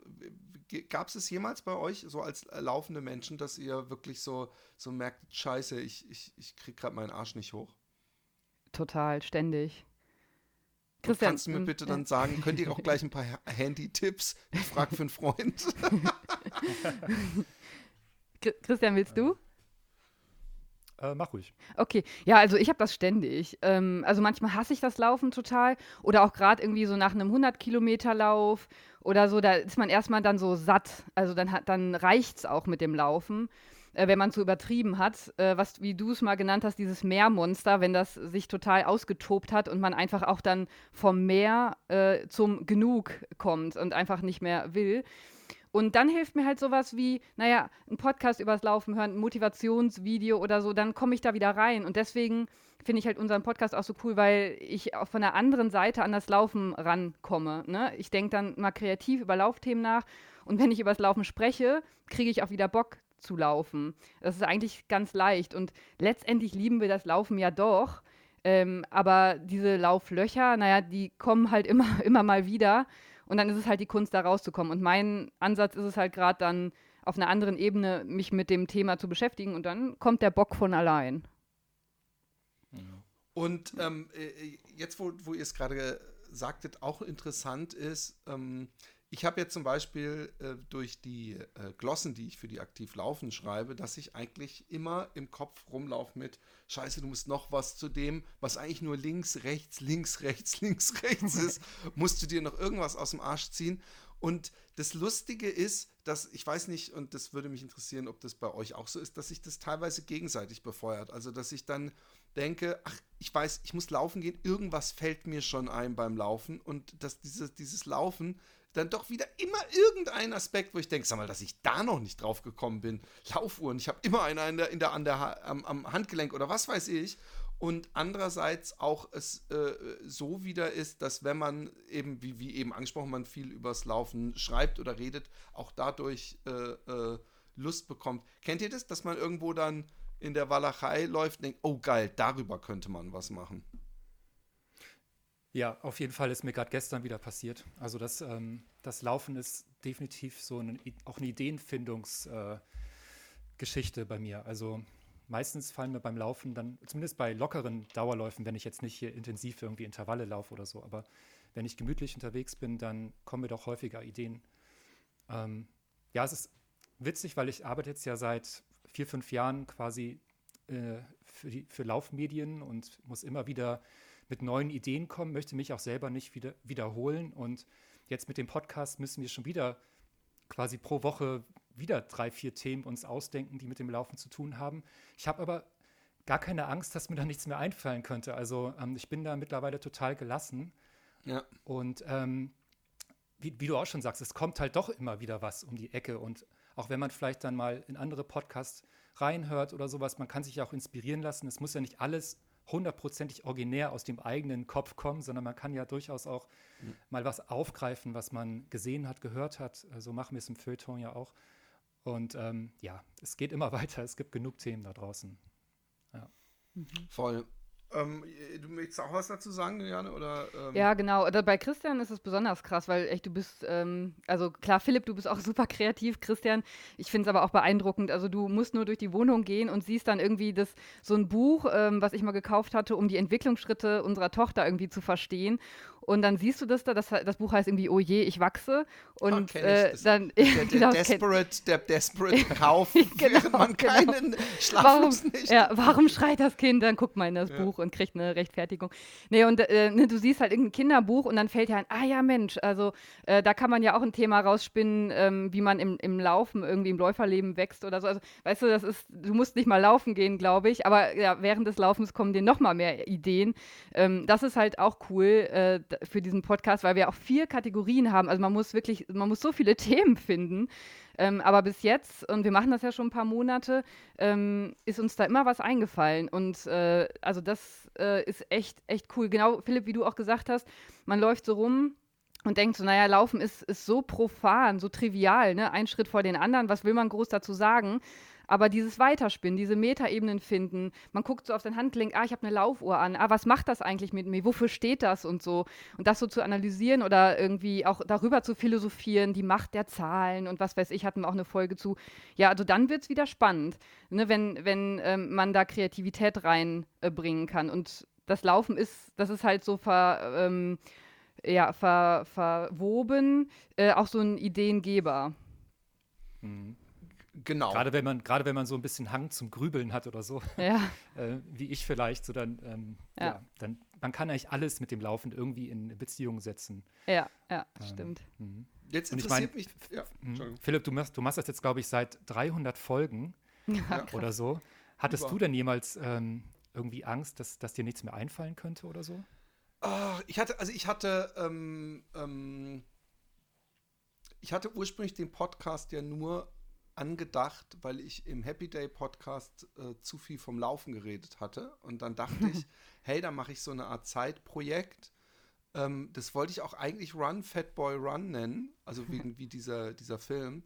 Gab es es jemals bei euch, so als laufende Menschen, dass ihr wirklich so, so merkt, scheiße, ich, ich, ich krieg gerade meinen Arsch nicht hoch? Total, ständig. Christian, kannst du mir bitte dann sagen, könnt ihr auch gleich ein paar Handy-Tipps? Ich frage für einen Freund. Christian, willst du? Äh, mach ruhig. Okay, ja, also ich habe das ständig. Ähm, also manchmal hasse ich das Laufen total oder auch gerade irgendwie so nach einem 100-Kilometer-Lauf oder so, da ist man erstmal dann so satt. Also dann, dann reicht es auch mit dem Laufen, äh, wenn man es so übertrieben hat. Äh, was, wie du es mal genannt hast, dieses Meermonster, wenn das sich total ausgetobt hat und man einfach auch dann vom Meer äh, zum Genug kommt und einfach nicht mehr will. Und dann hilft mir halt sowas wie, naja, ein Podcast übers Laufen hören, ein Motivationsvideo oder so, dann komme ich da wieder rein. Und deswegen finde ich halt unseren Podcast auch so cool, weil ich auch von der anderen Seite an das Laufen rankomme. Ne? Ich denke dann mal kreativ über Laufthemen nach und wenn ich über das Laufen spreche, kriege ich auch wieder Bock zu laufen. Das ist eigentlich ganz leicht und letztendlich lieben wir das Laufen ja doch. Ähm, aber diese Lauflöcher, naja, die kommen halt immer, immer mal wieder. Und dann ist es halt die Kunst, da rauszukommen. Und mein Ansatz ist es halt gerade dann auf einer anderen Ebene, mich mit dem Thema zu beschäftigen. Und dann kommt der Bock von allein. Und ähm, äh, jetzt, wo, wo ihr es gerade sagtet, auch interessant ist, ähm, ich habe jetzt zum Beispiel äh, durch die äh, Glossen, die ich für die aktiv laufen schreibe, dass ich eigentlich immer im Kopf rumlaufe mit Scheiße, du musst noch was zu dem, was eigentlich nur links, rechts, links, rechts, links, rechts ist, musst du dir noch irgendwas aus dem Arsch ziehen. Und das Lustige ist, dass ich weiß nicht, und das würde mich interessieren, ob das bei euch auch so ist, dass sich das teilweise gegenseitig befeuert. Also, dass ich dann denke, ach, ich weiß, ich muss laufen gehen, irgendwas fällt mir schon ein beim Laufen und dass dieses, dieses Laufen dann doch wieder immer irgendein Aspekt, wo ich denke, sag mal, dass ich da noch nicht drauf gekommen bin. Laufuhren, ich habe immer eine in der, in der, an der, am, am Handgelenk oder was weiß ich und andererseits auch es äh, so wieder ist, dass wenn man eben, wie, wie eben angesprochen, man viel übers Laufen schreibt oder redet, auch dadurch äh, äh, Lust bekommt. Kennt ihr das, dass man irgendwo dann in der Walachei läuft und denkt, oh geil, darüber könnte man was machen? Ja, auf jeden Fall ist mir gerade gestern wieder passiert. Also das, ähm, das Laufen ist definitiv so eine, auch eine Ideenfindungsgeschichte äh, bei mir. Also meistens fallen mir beim Laufen dann, zumindest bei lockeren Dauerläufen, wenn ich jetzt nicht hier intensiv irgendwie Intervalle laufe oder so, aber wenn ich gemütlich unterwegs bin, dann kommen mir doch häufiger Ideen. Ähm, ja, es ist witzig, weil ich arbeite jetzt ja seit vier, fünf Jahren quasi äh, für, die, für Laufmedien und muss immer wieder mit neuen Ideen kommen, möchte mich auch selber nicht wieder, wiederholen. Und jetzt mit dem Podcast müssen wir schon wieder quasi pro Woche wieder drei, vier Themen uns ausdenken, die mit dem Laufen zu tun haben. Ich habe aber gar keine Angst, dass mir da nichts mehr einfallen könnte. Also ähm, ich bin da mittlerweile total gelassen. Ja. Und ähm, wie, wie, du auch schon sagst, es kommt halt doch immer wieder was um die Ecke. Und auch wenn man vielleicht dann mal in andere Podcasts reinhört oder sowas, man kann sich ja auch inspirieren lassen. Es muss ja nicht alles hundertprozentig originär aus dem eigenen Kopf kommen, sondern man kann ja durchaus auch mhm. mal was aufgreifen, was man gesehen hat, gehört hat. So also machen wir es im Feuilleton ja auch. Und ähm, ja, es geht immer weiter. Es gibt genug Themen da draußen. Ja. Mhm. Voll. Ähm, du möchtest auch was dazu sagen, Juliane? Oder, ähm? Ja, genau. Bei Christian ist es besonders krass, weil echt, du bist, ähm, also klar, Philipp, du bist auch super kreativ. Christian, ich finde es aber auch beeindruckend. Also du musst nur durch die Wohnung gehen und siehst dann irgendwie das, so ein Buch, ähm, was ich mal gekauft hatte, um die Entwicklungsschritte unserer Tochter irgendwie zu verstehen. Und dann siehst du das da, das, das Buch heißt irgendwie Oh je, ich wachse. Und oh, äh, dann der, der, genau, desperate, der desperate Kauf, genau, während man genau. keinen Schlaf warum, nicht. Ja, warum schreit das Kind? Dann guckt man in das ja. Buch und kriegt eine Rechtfertigung. Nee, und äh, ne, du siehst halt irgendein Kinderbuch und dann fällt dir ein, ah ja, Mensch, also äh, da kann man ja auch ein Thema rausspinnen, ähm, wie man im, im Laufen, irgendwie im Läuferleben wächst oder so. Also, weißt du, das ist, du musst nicht mal laufen gehen, glaube ich, aber ja, während des Laufens kommen dir noch mal mehr Ideen. Ähm, das ist halt auch cool äh, für diesen Podcast, weil wir auch vier Kategorien haben. Also man muss wirklich, man muss so viele Themen finden. Ähm, aber bis jetzt, und wir machen das ja schon ein paar Monate, ähm, ist uns da immer was eingefallen. Und äh, also das äh, ist echt, echt cool. Genau, Philipp, wie du auch gesagt hast, man läuft so rum und denkt so, naja, Laufen ist, ist so profan, so trivial, ne? Ein Schritt vor den anderen, was will man groß dazu sagen? Aber dieses Weiterspinnen, diese Metaebenen finden, man guckt so auf sein Handgelenk, ah, ich habe eine Laufuhr an, ah, was macht das eigentlich mit mir, wofür steht das und so. Und das so zu analysieren oder irgendwie auch darüber zu philosophieren, die Macht der Zahlen und was weiß ich, hatten wir auch eine Folge zu. Ja, also dann wird es wieder spannend, ne, wenn, wenn ähm, man da Kreativität reinbringen äh, kann. Und das Laufen ist, das ist halt so ver, ähm, ja, ver, verwoben, äh, auch so ein Ideengeber. Mhm. Genau. Gerade wenn man, gerade wenn man so ein bisschen Hang zum Grübeln hat oder so, ja. äh, wie ich vielleicht, so dann, ähm, ja. ja. dann man kann eigentlich alles mit dem Laufen irgendwie in Beziehung setzen. Ja, ja, ähm, stimmt. Mh. Jetzt interessiert ich mein, mich, ja, mhm. Philipp, du machst, du machst das jetzt, glaube ich, seit 300 Folgen ja, oder so. Hattest Über. du denn jemals ähm, irgendwie Angst, dass, dass dir nichts mehr einfallen könnte oder so? Oh, ich hatte, also ich hatte, ähm, ähm, ich hatte ursprünglich den Podcast ja nur angedacht, weil ich im Happy Day Podcast äh, zu viel vom Laufen geredet hatte. Und dann dachte ich, hey, da mache ich so eine Art Zeitprojekt. Ähm, das wollte ich auch eigentlich Run, Fat Boy Run nennen, also wie, wie dieser, dieser Film.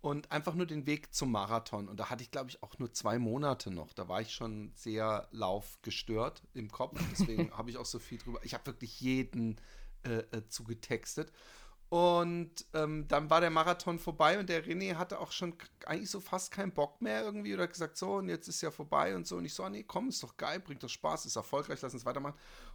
Und einfach nur den Weg zum Marathon. Und da hatte ich, glaube ich, auch nur zwei Monate noch. Da war ich schon sehr laufgestört im Kopf. Deswegen habe ich auch so viel drüber. Ich habe wirklich jeden äh, äh, zugetextet. Und ähm, dann war der Marathon vorbei und der René hatte auch schon eigentlich so fast keinen Bock mehr irgendwie oder gesagt, so, und jetzt ist ja vorbei und so. Und ich so, ah, nee, komm, ist doch geil, bringt doch Spaß, ist erfolgreich, lass uns weitermachen.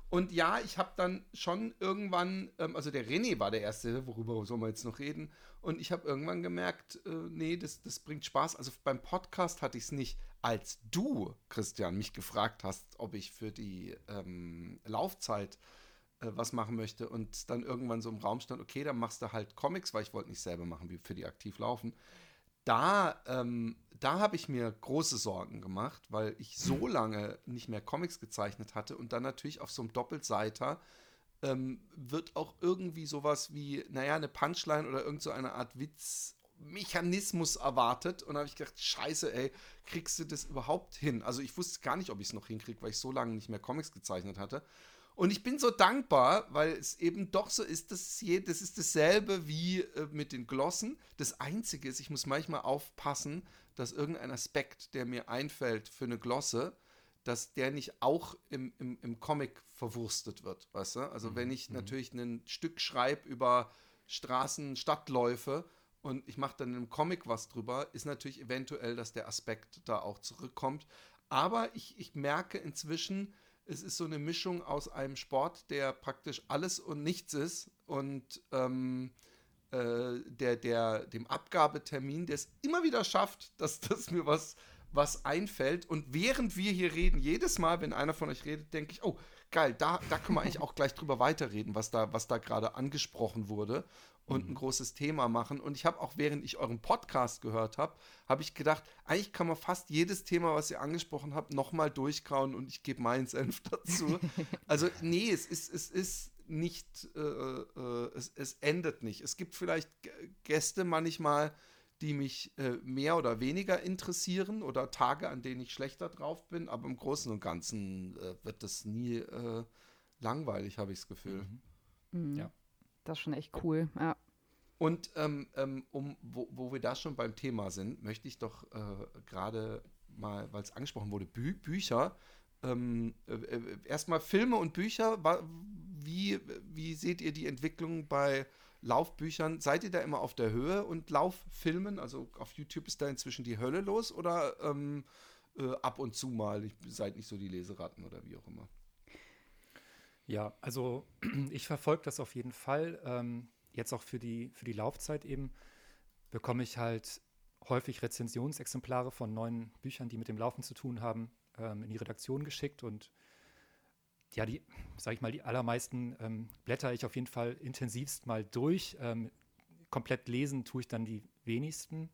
Und ja, ich habe dann schon irgendwann, ähm, also der René war der Erste, worüber soll man jetzt noch reden? Und ich habe irgendwann gemerkt, äh, nee, das, das bringt Spaß. Also beim Podcast hatte ich es nicht, als du, Christian, mich gefragt hast, ob ich für die ähm, Laufzeit was machen möchte und dann irgendwann so im Raum stand, okay, dann machst du halt Comics, weil ich wollte nicht selber machen, wie für die aktiv laufen. Da, ähm, da habe ich mir große Sorgen gemacht, weil ich so lange nicht mehr Comics gezeichnet hatte und dann natürlich auf so einem Doppelseiter ähm, wird auch irgendwie sowas wie, naja, eine Punchline oder irgend so eine Art Witzmechanismus erwartet. Und da habe ich gedacht, scheiße, ey, kriegst du das überhaupt hin? Also ich wusste gar nicht, ob ich es noch hinkriege, weil ich so lange nicht mehr Comics gezeichnet hatte. Und ich bin so dankbar, weil es eben doch so ist, dass je, das ist dasselbe wie äh, mit den Glossen. Das Einzige ist, ich muss manchmal aufpassen, dass irgendein Aspekt, der mir einfällt für eine Glosse, dass der nicht auch im, im, im Comic verwurstet wird, weißt du? Also mhm. wenn ich mhm. natürlich ein Stück schreibe über Straßen, Stadtläufe und ich mache dann im Comic was drüber, ist natürlich eventuell, dass der Aspekt da auch zurückkommt. Aber ich, ich merke inzwischen, es ist so eine Mischung aus einem Sport, der praktisch alles und nichts ist und ähm, äh, der, der, dem Abgabetermin, der es immer wieder schafft, dass, dass mir was, was einfällt. Und während wir hier reden, jedes Mal, wenn einer von euch redet, denke ich, oh, geil, da, da können wir eigentlich auch gleich drüber weiterreden, was da, was da gerade angesprochen wurde und mhm. ein großes Thema machen. Und ich habe auch, während ich euren Podcast gehört habe, habe ich gedacht, eigentlich kann man fast jedes Thema, was ihr angesprochen habt, nochmal durchkauen und ich gebe meinen Senf dazu. also, nee, es ist, es ist nicht, äh, äh, es, es endet nicht. Es gibt vielleicht Gäste manchmal, die mich äh, mehr oder weniger interessieren oder Tage, an denen ich schlechter drauf bin, aber im Großen und Ganzen äh, wird das nie äh, langweilig, habe ich das Gefühl. Mhm. Mhm. Ja. Das ist schon echt cool, ja. Und ähm, ähm, um, wo, wo, wir da schon beim Thema sind, möchte ich doch äh, gerade mal, weil es angesprochen wurde, Bü Bücher. Ähm, äh, äh, erstmal Filme und Bücher. Wie, wie seht ihr die Entwicklung bei Laufbüchern? Seid ihr da immer auf der Höhe und Lauffilmen? Also auf YouTube ist da inzwischen die Hölle los oder ähm, äh, ab und zu mal? Ich, seid nicht so die Leseratten oder wie auch immer. Ja, also ich verfolge das auf jeden Fall. Ähm, jetzt auch für die, für die Laufzeit eben bekomme ich halt häufig Rezensionsexemplare von neuen Büchern, die mit dem Laufen zu tun haben, ähm, in die Redaktion geschickt und ja, die, sage ich mal, die allermeisten ähm, blätter ich auf jeden Fall intensivst mal durch. Ähm, komplett lesen tue ich dann die wenigsten.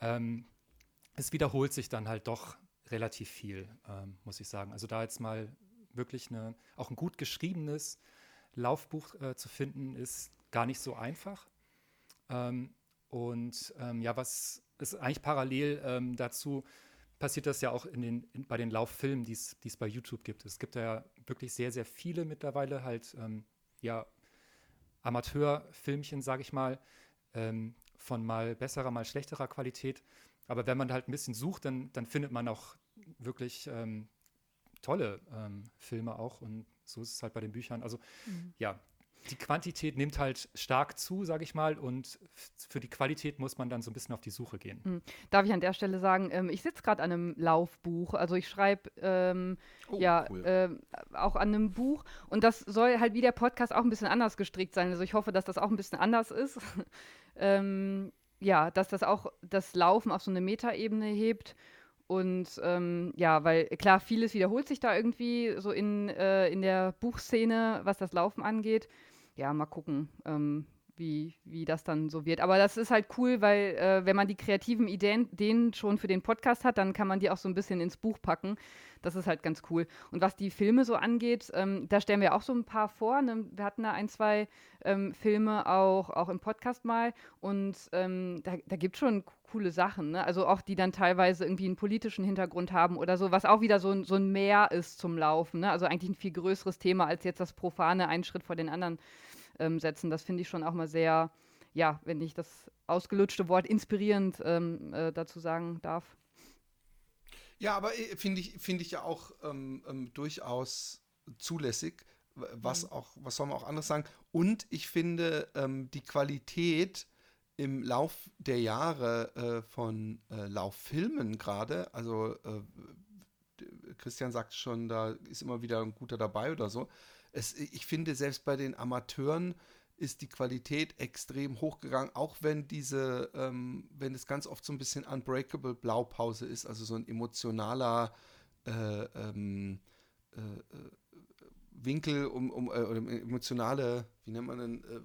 Ähm, es wiederholt sich dann halt doch relativ viel, ähm, muss ich sagen. Also da jetzt mal wirklich eine, auch ein gut geschriebenes Laufbuch äh, zu finden, ist gar nicht so einfach. Ähm, und ähm, ja, was ist eigentlich parallel dazu, passiert das ja auch in den, in, bei den Lauffilmen, die es bei YouTube gibt. Es gibt ja wirklich sehr, sehr viele mittlerweile, halt, ähm, ja, Amateurfilmchen, sage ich mal, ähm, von mal besserer, mal schlechterer Qualität. Aber wenn man halt ein bisschen sucht, dann, dann findet man auch wirklich ähm, tolle ähm, Filme auch und so ist es halt bei den Büchern. Also mhm. ja, die Quantität nimmt halt stark zu, sage ich mal, und für die Qualität muss man dann so ein bisschen auf die Suche gehen. Mhm. Darf ich an der Stelle sagen, ähm, ich sitze gerade an einem Laufbuch, also ich schreibe ähm, oh, ja cool. äh, auch an einem Buch und das soll halt wie der Podcast auch ein bisschen anders gestrickt sein. Also ich hoffe, dass das auch ein bisschen anders ist. ähm, ja, dass das auch das Laufen auf so eine Metaebene hebt und ähm, ja, weil klar, vieles wiederholt sich da irgendwie so in, äh, in der Buchszene, was das Laufen angeht. Ja, mal gucken, ähm, wie, wie das dann so wird. Aber das ist halt cool, weil äh, wenn man die kreativen Ideen, Ideen schon für den Podcast hat, dann kann man die auch so ein bisschen ins Buch packen. Das ist halt ganz cool. Und was die Filme so angeht, ähm, da stellen wir auch so ein paar vor. Ne? Wir hatten da ein, zwei ähm, Filme auch, auch im Podcast mal. Und ähm, da, da gibt es schon coole Sachen. Ne? Also auch die dann teilweise irgendwie einen politischen Hintergrund haben oder so, was auch wieder so, ein, so ein Mehr ist zum Laufen. Ne? Also eigentlich ein viel größeres Thema als jetzt das Profane einen Schritt vor den anderen ähm, setzen. Das finde ich schon auch mal sehr, ja, wenn ich das ausgelutschte Wort inspirierend ähm, äh, dazu sagen darf. Ja, aber äh, finde ich, find ich ja auch ähm, ähm, durchaus zulässig. Was mhm. auch, was soll man auch anderes sagen? Und ich finde ähm, die Qualität im Lauf der Jahre äh, von äh, Lauffilmen gerade, also äh, Christian sagt schon, da ist immer wieder ein guter dabei oder so. Es, ich finde, selbst bei den Amateuren ist die Qualität extrem hochgegangen, auch wenn diese, ähm, wenn es ganz oft so ein bisschen Unbreakable Blaupause ist, also so ein emotionaler äh, ähm, äh, äh Winkel um, um äh, oder emotionale, wie nennt man denn, äh,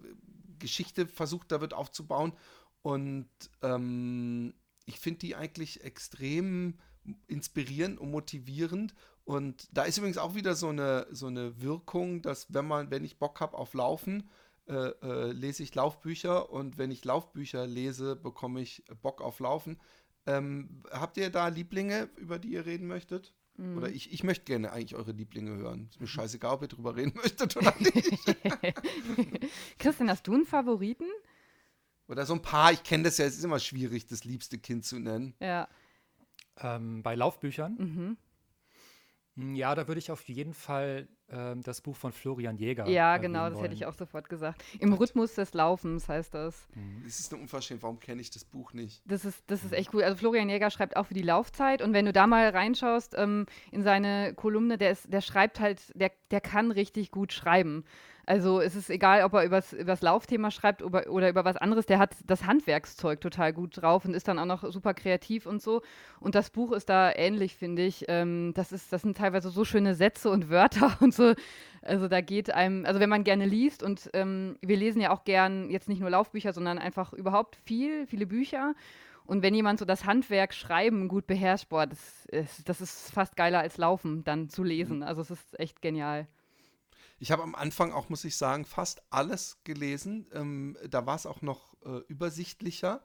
Geschichte versucht da wird aufzubauen. Und ähm, ich finde die eigentlich extrem inspirierend und motivierend. Und da ist übrigens auch wieder so eine, so eine Wirkung, dass wenn man, wenn ich Bock habe auf Laufen, äh, äh, lese ich Laufbücher und wenn ich Laufbücher lese, bekomme ich Bock auf Laufen. Ähm, habt ihr da Lieblinge, über die ihr reden möchtet? Mhm. Oder ich, ich möchte gerne eigentlich eure Lieblinge hören. Ist mir scheißegal, ob ihr drüber reden möchtet oder nicht. Christian, hast du einen Favoriten? Oder so ein paar, ich kenne das ja, es ist immer schwierig, das liebste Kind zu nennen. Ja. Ähm, bei Laufbüchern, Mhm. Hm, ja, da würde ich auf jeden Fall ähm, das Buch von Florian Jäger. Ja, erwähnen genau, das hätte ich auch sofort gesagt. Im Rhythmus des Laufens heißt das. Es ist eine Unverschämt, warum kenne ich das Buch nicht? Das ist, das ist echt cool. Also Florian Jäger schreibt auch für die Laufzeit und wenn du da mal reinschaust ähm, in seine Kolumne, der, ist, der schreibt halt, der, der kann richtig gut schreiben. Also es ist egal, ob er übers, übers Laufthema schreibt oder, oder über was anderes, der hat das Handwerkszeug total gut drauf und ist dann auch noch super kreativ und so. Und das Buch ist da ähnlich, finde ich. Ähm, das, ist, das sind teilweise so schöne Sätze und Wörter und so. Also da geht einem, also wenn man gerne liest und ähm, wir lesen ja auch gern jetzt nicht nur Laufbücher, sondern einfach überhaupt viel, viele Bücher. Und wenn jemand so das Handwerk Schreiben gut beherrscht, boah, das ist, das ist fast geiler als Laufen dann zu lesen. Also es ist echt genial. Ich habe am Anfang auch, muss ich sagen, fast alles gelesen. Ähm, da war es auch noch äh, übersichtlicher.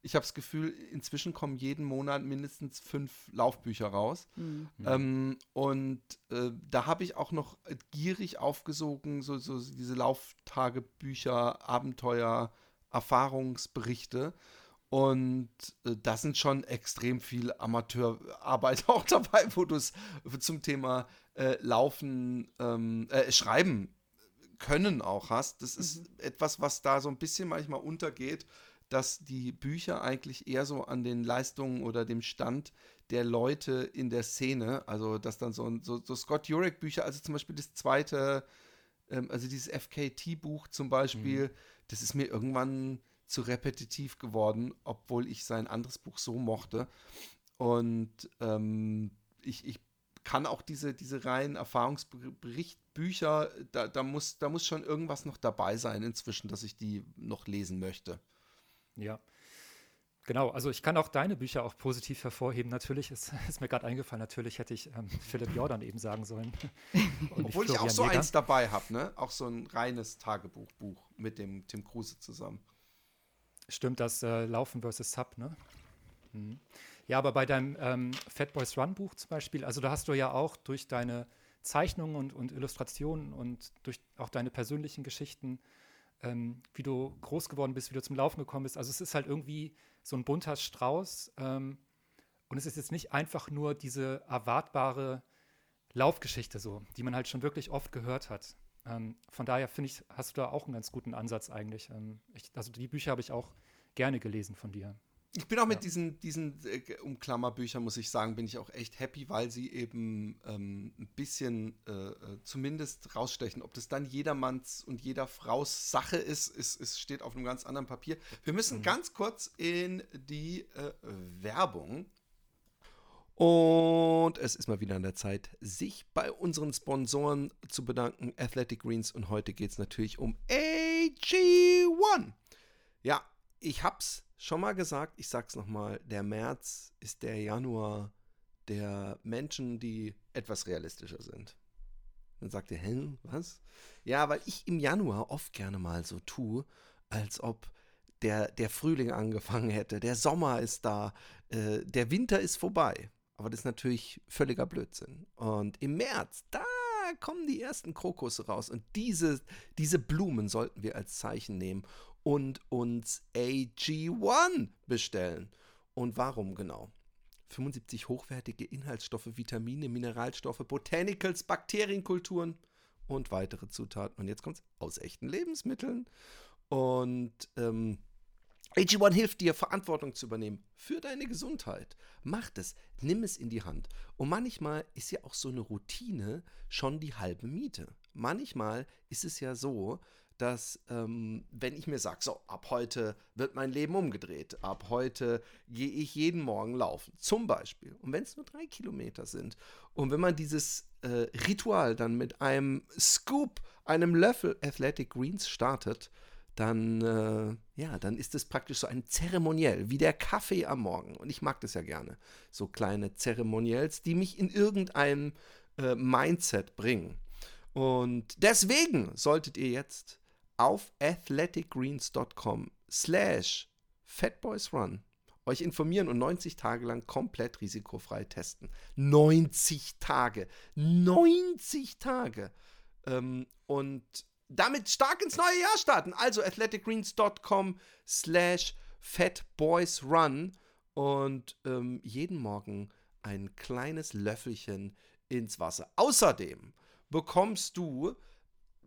Ich habe das Gefühl, inzwischen kommen jeden Monat mindestens fünf Laufbücher raus. Hm. Ähm, und äh, da habe ich auch noch gierig aufgesogen, so, so diese Lauftagebücher, Abenteuer, Erfahrungsberichte. Und äh, da sind schon extrem viel Amateurarbeit auch dabei, wo du es zum Thema äh, Laufen, ähm, äh, Schreiben können auch hast. Das ist etwas, was da so ein bisschen manchmal untergeht, dass die Bücher eigentlich eher so an den Leistungen oder dem Stand der Leute in der Szene, also dass dann so, so, so Scott Jurek Bücher, also zum Beispiel das zweite, ähm, also dieses FKT-Buch zum Beispiel, das ist mir irgendwann zu repetitiv geworden, obwohl ich sein anderes Buch so mochte. Und ähm, ich, ich kann auch diese, diese reinen Erfahrungsberichtbücher, da, da, muss, da muss schon irgendwas noch dabei sein inzwischen, dass ich die noch lesen möchte. Ja. Genau, also ich kann auch deine Bücher auch positiv hervorheben. Natürlich ist, ist mir gerade eingefallen, natürlich hätte ich ähm, Philipp Jordan eben sagen sollen. Obwohl ich auch so Jäger. eins dabei habe, ne? Auch so ein reines Tagebuchbuch mit dem Tim Kruse zusammen. Stimmt, das äh, Laufen versus Sub, ne? Mhm. Ja, aber bei deinem ähm, Fat Boys Run Buch zum Beispiel, also da hast du ja auch durch deine Zeichnungen und, und Illustrationen und durch auch deine persönlichen Geschichten, ähm, wie du groß geworden bist, wie du zum Laufen gekommen bist. Also es ist halt irgendwie so ein bunter Strauß. Ähm, und es ist jetzt nicht einfach nur diese erwartbare Laufgeschichte so, die man halt schon wirklich oft gehört hat. Ähm, von daher finde ich, hast du da auch einen ganz guten Ansatz eigentlich. Ähm, ich, also die Bücher habe ich auch gerne gelesen von dir. Ich bin auch mit Ja. diesen, diesen äh, Umklammerbüchern, muss ich sagen, bin ich auch echt happy, weil sie eben ähm, ein bisschen äh, äh, zumindest rausstechen. Ob das dann jedermanns und jeder Fraus Sache ist, ist, ist steht auf einem ganz anderen Papier. Wir müssen ganz kurz in die äh, Werbung. Und es ist mal wieder an der Zeit, sich bei unseren Sponsoren zu bedanken, Athletic Greens. Und heute geht es natürlich um AG1. Ja, ich hab's schon mal gesagt, ich sag's nochmal, der März ist der Januar der Menschen, die etwas realistischer sind. Dann sagt ihr, hä, was? Ja, weil ich im Januar oft gerne mal so tue, als ob der, der Frühling angefangen hätte, der Sommer ist da, äh, der Winter ist vorbei. Aber das ist natürlich völliger Blödsinn. Und im März, da kommen die ersten Krokusse raus. Und diese, diese Blumen sollten wir als Zeichen nehmen und uns AG1 bestellen. Und warum genau? 75 hochwertige Inhaltsstoffe, Vitamine, Mineralstoffe, Botanicals, Bakterienkulturen und weitere Zutaten. Und jetzt kommt's aus echten Lebensmitteln. Und ähm, AG1 hilft dir, Verantwortung zu übernehmen für deine Gesundheit. Mach es, nimm es in die Hand. Und manchmal ist ja auch so eine Routine schon die halbe Miete. Manchmal ist es ja so, dass ähm, wenn ich mir sage, so, ab heute wird mein Leben umgedreht, ab heute gehe ich jeden Morgen laufen, zum Beispiel, und wenn es nur drei Kilometer sind, und wenn man dieses äh, Ritual dann mit einem Scoop, einem Löffel Athletic Greens startet, dann, äh, ja, dann ist es praktisch so ein Zeremoniell, wie der Kaffee am Morgen. Und ich mag das ja gerne. So kleine Zeremoniells, die mich in irgendeinem äh, Mindset bringen. Und deswegen solltet ihr jetzt auf athleticgreens.com slash fatboysrun euch informieren und 90 Tage lang komplett risikofrei testen. 90 Tage. 90 Tage. Ähm, und damit stark ins neue Jahr starten. Also athleticgreens.com slash fatboysrun und ähm, jeden Morgen ein kleines Löffelchen ins Wasser. Außerdem bekommst du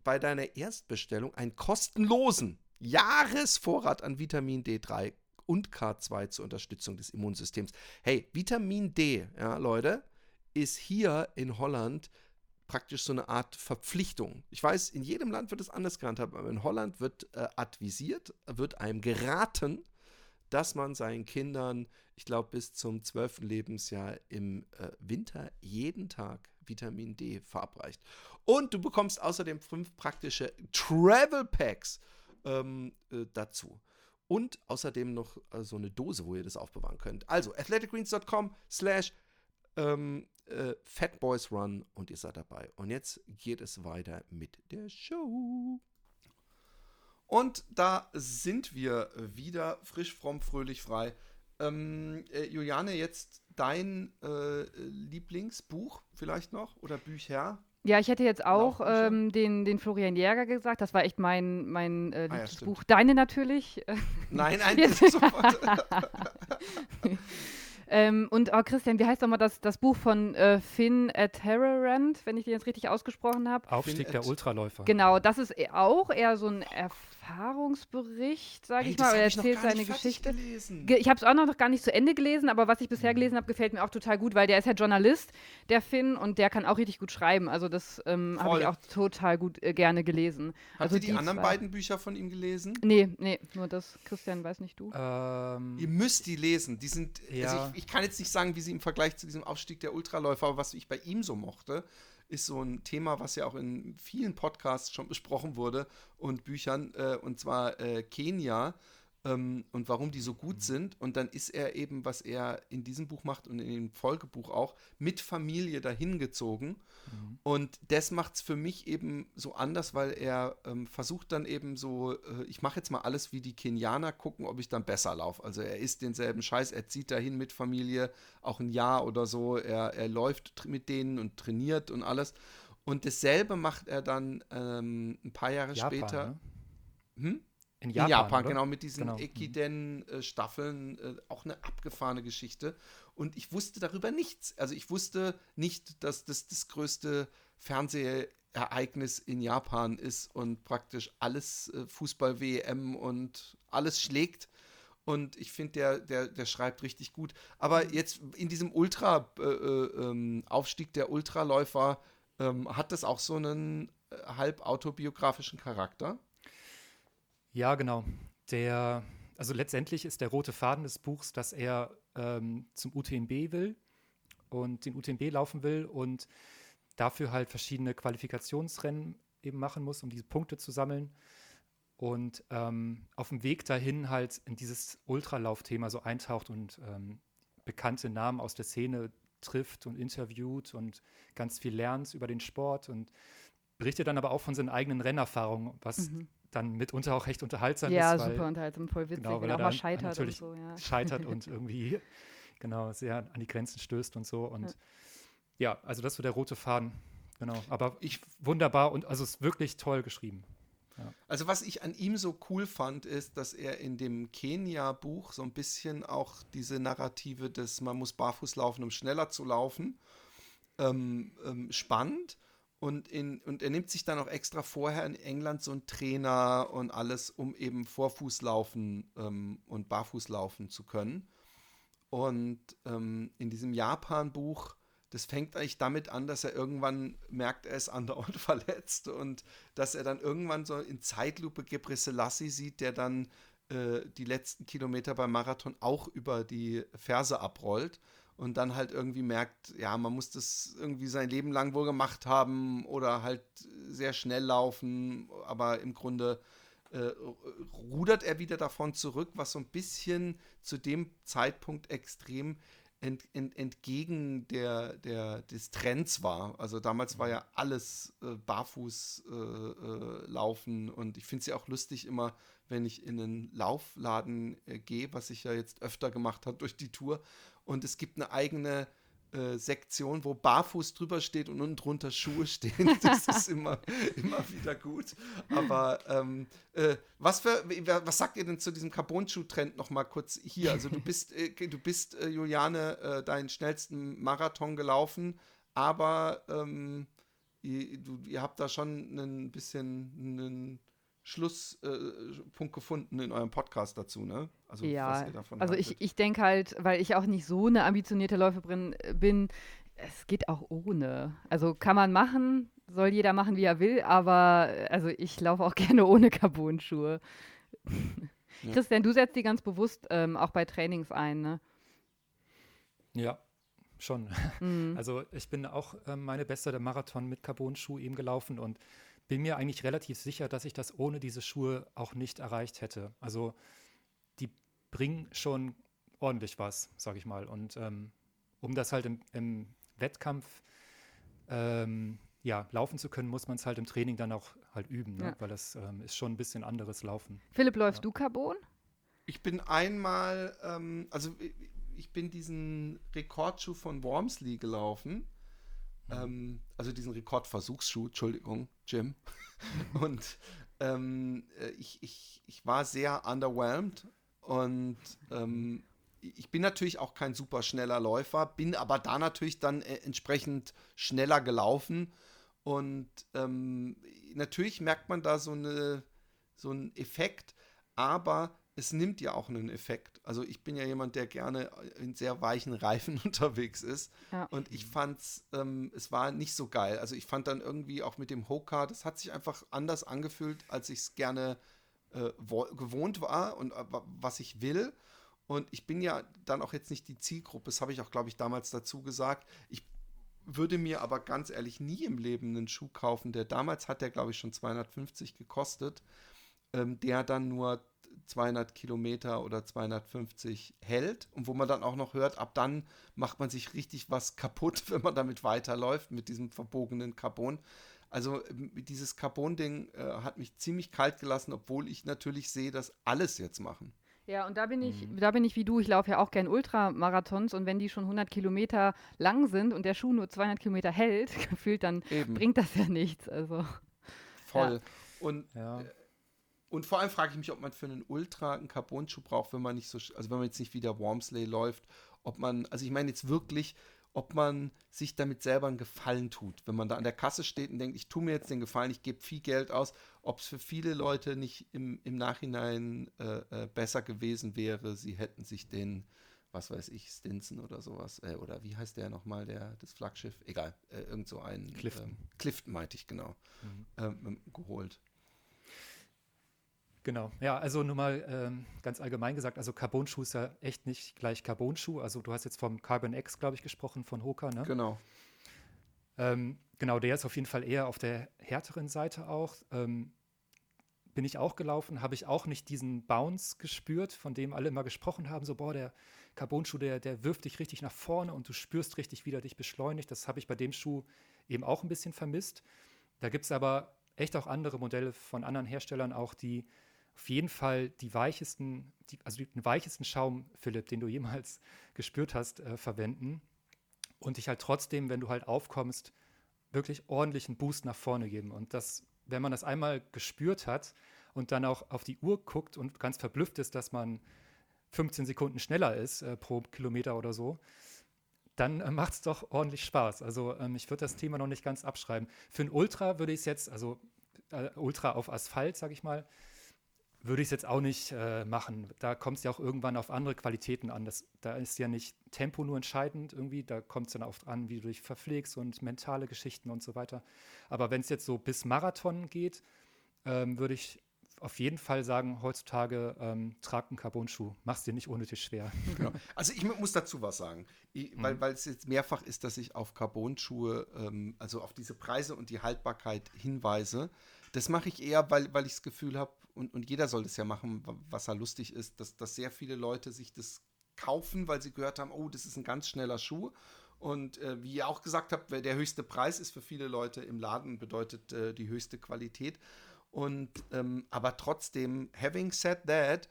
bei deiner Erstbestellung einen kostenlosen Jahresvorrat an Vitamin D3 und K2 zur Unterstützung des Immunsystems. Hey, Vitamin D, ja, Leute, ist hier in Holland praktisch so eine Art Verpflichtung. Ich weiß, in jedem Land wird es anders gehandhabt, aber in Holland wird äh, advisiert, wird einem geraten, dass man seinen Kindern, ich glaube, bis zum 12. Lebensjahr im äh, Winter jeden Tag Vitamin D verabreicht. Und du bekommst außerdem fünf praktische Travel Packs ähm, äh, dazu. Und außerdem noch äh, so eine Dose, wo ihr das aufbewahren könnt. Also athleticgreens.com slash ähm, äh, Fat Boys Run und ihr seid dabei. Und jetzt geht es weiter mit der Show. Und da sind wir wieder frisch, fromm, fröhlich, frei. Ähm, äh, Juliane, jetzt dein äh, Lieblingsbuch vielleicht noch oder Bücher? Ja, ich hätte jetzt auch ähm, den, den Florian Jäger gesagt. Das war echt mein, mein äh, Lieblingsbuch. Ah, ja, Deine natürlich. Nein, nein, sofort. Ähm, und oh, Christian, wie heißt nochmal das, das Buch von äh, Finn Terrorant, wenn ich den jetzt richtig ausgesprochen habe? Aufstieg der Ultraläufer. Genau, das ist e-, auch eher so ein Erfahrungsbericht, sage hey, ich mal. Er erzählt seine Geschichte. Ge ich habe es auch noch gar nicht zu Ende gelesen, aber was ich bisher mhm. gelesen habe, gefällt mir auch total gut, weil der ist ja Journalist, der Finn, und der kann auch richtig gut schreiben. Also das ähm, habe ich auch total gut äh, gerne gelesen. Hast also du die, die anderen zwei. beiden Bücher von ihm gelesen? Nee, nee, nur das. Christian, weiß nicht du. Ähm, Ihr müsst die lesen. Die sind, also ja. also ich, ich kann jetzt nicht sagen, wie sie im Vergleich zu diesem Aufstieg der Ultraläufer, aber was ich bei ihm so mochte, ist so ein Thema, was ja auch in vielen Podcasts schon besprochen wurde und Büchern, äh, und zwar äh, Kenia ähm, und warum die so gut mhm. sind. Und dann ist er eben, was er in diesem Buch macht und in dem Folgebuch auch, mit Familie dahin gezogen. Mhm. Und das macht es für mich eben so anders, weil er ähm, versucht dann eben so, äh, ich mache jetzt mal alles wie die Kenianer, gucken, ob ich dann besser laufe. Also er isst denselben Scheiß, er zieht dahin mit Familie, auch ein Jahr oder so, er, er läuft mit denen und trainiert und alles. Und dasselbe macht er dann ähm, ein paar Jahre Japan, später. Ne? Hm? In Japan, in Japan genau, mit diesen genau. Ekiden-Staffeln, äh, auch eine abgefahrene Geschichte. Und ich wusste darüber nichts. Also ich wusste nicht, dass das das größte Fernsehereignis in Japan ist und praktisch alles äh, Fußball-WM und alles schlägt. Und ich finde, der, der, der schreibt richtig gut. Aber mhm. jetzt in diesem Ultra-Aufstieg äh, ähm, der Ultraläufer ähm, hat das auch so einen äh, halb autobiografischen Charakter. Ja, genau. Der, also letztendlich ist der rote Faden des Buchs, dass er ähm, zum UTMB will und den UTMB laufen will und dafür halt verschiedene Qualifikationsrennen eben machen muss, um diese Punkte zu sammeln. Und ähm, auf dem Weg dahin halt in dieses Ultralaufthema so eintaucht und ähm, bekannte Namen aus der Szene trifft und interviewt und ganz viel lernt über den Sport und berichtet dann aber auch von seinen eigenen Rennerfahrungen, was mhm dann mitunter auch recht unterhaltsam ja, ist. Ja, super unterhaltsam, voll witzig, genau, weil er auch mal scheitert natürlich und so. Ja. Scheitert und irgendwie genau sehr an die Grenzen stößt und so. Und ja, ja also das wird der rote Faden. Genau. Aber ich wunderbar und also es ist wirklich toll geschrieben. Ja. Also was ich an ihm so cool fand, ist, dass er in dem Kenia-Buch so ein bisschen auch diese Narrative des man muss barfuß laufen, um schneller zu laufen, ähm, ähm, spannend und, in, und er nimmt sich dann auch extra vorher in England so einen Trainer und alles, um eben Vorfußlaufen ähm, und Barfußlaufen zu können. Und ähm, in diesem Japan-Buch, das fängt eigentlich damit an, dass er irgendwann merkt, er ist andauernd verletzt und dass er dann irgendwann so in Zeitlupe Gebre Selassie sieht, der dann äh, die letzten Kilometer beim Marathon auch über die Ferse abrollt und dann halt irgendwie merkt, ja, man muss das irgendwie sein Leben lang wohl gemacht haben oder halt sehr schnell laufen, aber im Grunde äh, rudert er wieder davon zurück, was so ein bisschen zu dem Zeitpunkt extrem ent, ent, entgegen der, der, des Trends war. Also damals war ja alles äh, barfuß äh, äh, laufen und ich finde es ja auch lustig immer, wenn ich in einen Laufladen äh, gehe, was ich ja jetzt öfter gemacht habe durch die Tour und es gibt eine eigene äh, Sektion, wo barfuß drüber steht und unten drunter Schuhe stehen. Das ist immer, immer wieder gut. Aber ähm, äh, was, für, was sagt ihr denn zu diesem Carbon-Schuh-Trend nochmal kurz hier? Also du bist, äh, du bist, äh, Juliane, äh, deinen schnellsten Marathon gelaufen, aber ähm, ihr, du, ihr habt da schon ein bisschen einen Schlusspunkt äh, gefunden in eurem Podcast dazu, ne? Also, ja, also ich, ich denke halt, weil ich auch nicht so eine ambitionierte Läuferin äh, bin, es geht auch ohne. Also kann man machen, soll jeder machen, wie er will, aber äh, also ich laufe auch gerne ohne Carbon-Schuhe. Ja. Christian, du setzt die ganz bewusst ähm, auch bei Trainings ein, ne? Ja, schon. Mhm. Also ich bin auch ähm, meine beste der Marathon mit Carbon-Schuh eben gelaufen und bin mir eigentlich relativ sicher, dass ich das ohne diese Schuhe auch nicht erreicht hätte. Also die bringen schon ordentlich was, sage ich mal. Und ähm, um das halt im, im Wettkampf ähm, ja, laufen zu können, muss man es halt im Training dann auch halt üben, ne? ja. weil das ähm, ist schon ein bisschen anderes Laufen. Philipp, läufst ja. du Carbon? Ich bin einmal, ähm, also ich bin diesen Rekordschuh von Wormsley gelaufen. Mhm. Ähm, also diesen Rekordversuchsschuh, Entschuldigung, Jim. und ähm, äh, ich, ich, ich war sehr underwhelmed und ähm, ich bin natürlich auch kein super schneller Läufer, bin aber da natürlich dann äh, entsprechend schneller gelaufen. Und ähm, natürlich merkt man da so, eine, so einen Effekt, aber es nimmt ja auch einen Effekt. Also ich bin ja jemand, der gerne in sehr weichen Reifen unterwegs ist. Ja. Und ich fand's, ähm, es war nicht so geil. Also ich fand dann irgendwie auch mit dem Hoka, das hat sich einfach anders angefühlt, als ich es gerne äh, gewohnt war und äh, was ich will. Und ich bin ja dann auch jetzt nicht die Zielgruppe, das habe ich auch, glaube ich, damals dazu gesagt. Ich würde mir aber ganz ehrlich nie im Leben einen Schuh kaufen, der damals hat der, glaube ich, schon 250 gekostet, ähm, der dann nur 200 Kilometer oder 250 hält und wo man dann auch noch hört, ab dann macht man sich richtig was kaputt, wenn man damit weiterläuft, mit diesem verbogenen Carbon. Also ähm, dieses Carbon-Ding äh, hat mich ziemlich kalt gelassen, obwohl ich natürlich sehe, dass alles jetzt machen. Ja, und da bin ich, mhm. da bin ich wie du. Ich laufe ja auch gern Ultramarathons und wenn die schon 100 Kilometer lang sind und der Schuh nur 200 Kilometer hält, gefühlt, dann Eben. bringt das ja nichts. Also voll. Ja. Und ja. Und vor allem frage ich mich, ob man für einen Ultra einen Carbon-Schuh braucht, wenn man nicht so, also wenn man jetzt nicht wie der Wormsley läuft, ob man, also ich meine jetzt wirklich, ob man sich damit selber einen Gefallen tut. Wenn man da an der Kasse steht und denkt, ich tue mir jetzt den Gefallen, ich gebe viel Geld aus, ob es für viele Leute nicht im, im Nachhinein äh, äh, besser gewesen wäre, sie hätten sich den, was weiß ich, Stinson oder sowas, äh, oder wie heißt der nochmal, der, das Flaggschiff, egal, äh, irgend so einen. Clifton. Ähm, Clifton meinte ich, genau, mhm. ähm, geholt. Genau, ja, also nur mal ähm, ganz allgemein gesagt, also Carbon-Schuh ist ja echt nicht gleich Carbon-Schuh. Also du hast jetzt vom Carbon X, glaube ich, gesprochen, von Hoka, ne? Genau. Ähm, genau, der ist auf jeden Fall eher auf der härteren Seite auch. Ähm, bin ich auch gelaufen, habe ich auch nicht diesen Bounce gespürt, von dem alle immer gesprochen haben, so, boah, der Carbon-Schuh, der, der wirft dich richtig nach vorne und du spürst richtig, wie der dich beschleunigt. Das habe ich bei dem Schuh eben auch ein bisschen vermisst. Da gibt es aber echt auch andere Modelle von anderen Herstellern auch, die auf jeden Fall die weichesten, die, also den weichesten Schaum, Philipp, den du jemals gespürt hast, äh, verwenden und dich halt trotzdem, wenn du halt aufkommst, wirklich ordentlichen Boost nach vorne geben. Und das, wenn man das einmal gespürt hat und dann auch auf die Uhr guckt und ganz verblüfft ist, dass man 15 Sekunden schneller ist äh, pro Kilometer oder so, dann äh, macht es doch ordentlich Spaß. Also ähm, ich würde das Thema noch nicht ganz abschreiben. Für ein Ultra würde ich es jetzt, also äh, Ultra auf Asphalt, sage ich mal, würde ich es jetzt auch nicht äh, machen. Da kommt es ja auch irgendwann auf andere Qualitäten an. Das, da ist ja nicht Tempo nur entscheidend irgendwie, da kommt es dann auch an, wie du dich verpflegst und mentale Geschichten und so weiter. Aber wenn es jetzt so bis Marathon geht, ähm, würde ich auf jeden Fall sagen, heutzutage ähm, trag einen Carbon-Schuh. Mach's dir nicht unnötig schwer. Genau. Also ich muss dazu was sagen, ich, weil, mhm. weil es jetzt mehrfach ist, dass ich auf Carbon-Schuhe, ähm, also auf diese Preise und die Haltbarkeit hinweise. Das mache ich eher, weil, weil ich das Gefühl habe, und, und jeder soll das ja machen, was er lustig ist, dass, dass sehr viele Leute sich das kaufen, weil sie gehört haben, oh, das ist ein ganz schneller Schuh. Und äh, wie ihr auch gesagt habt, der höchste Preis ist für viele Leute im Laden, bedeutet äh, die höchste Qualität. Und ähm, aber trotzdem, having said that,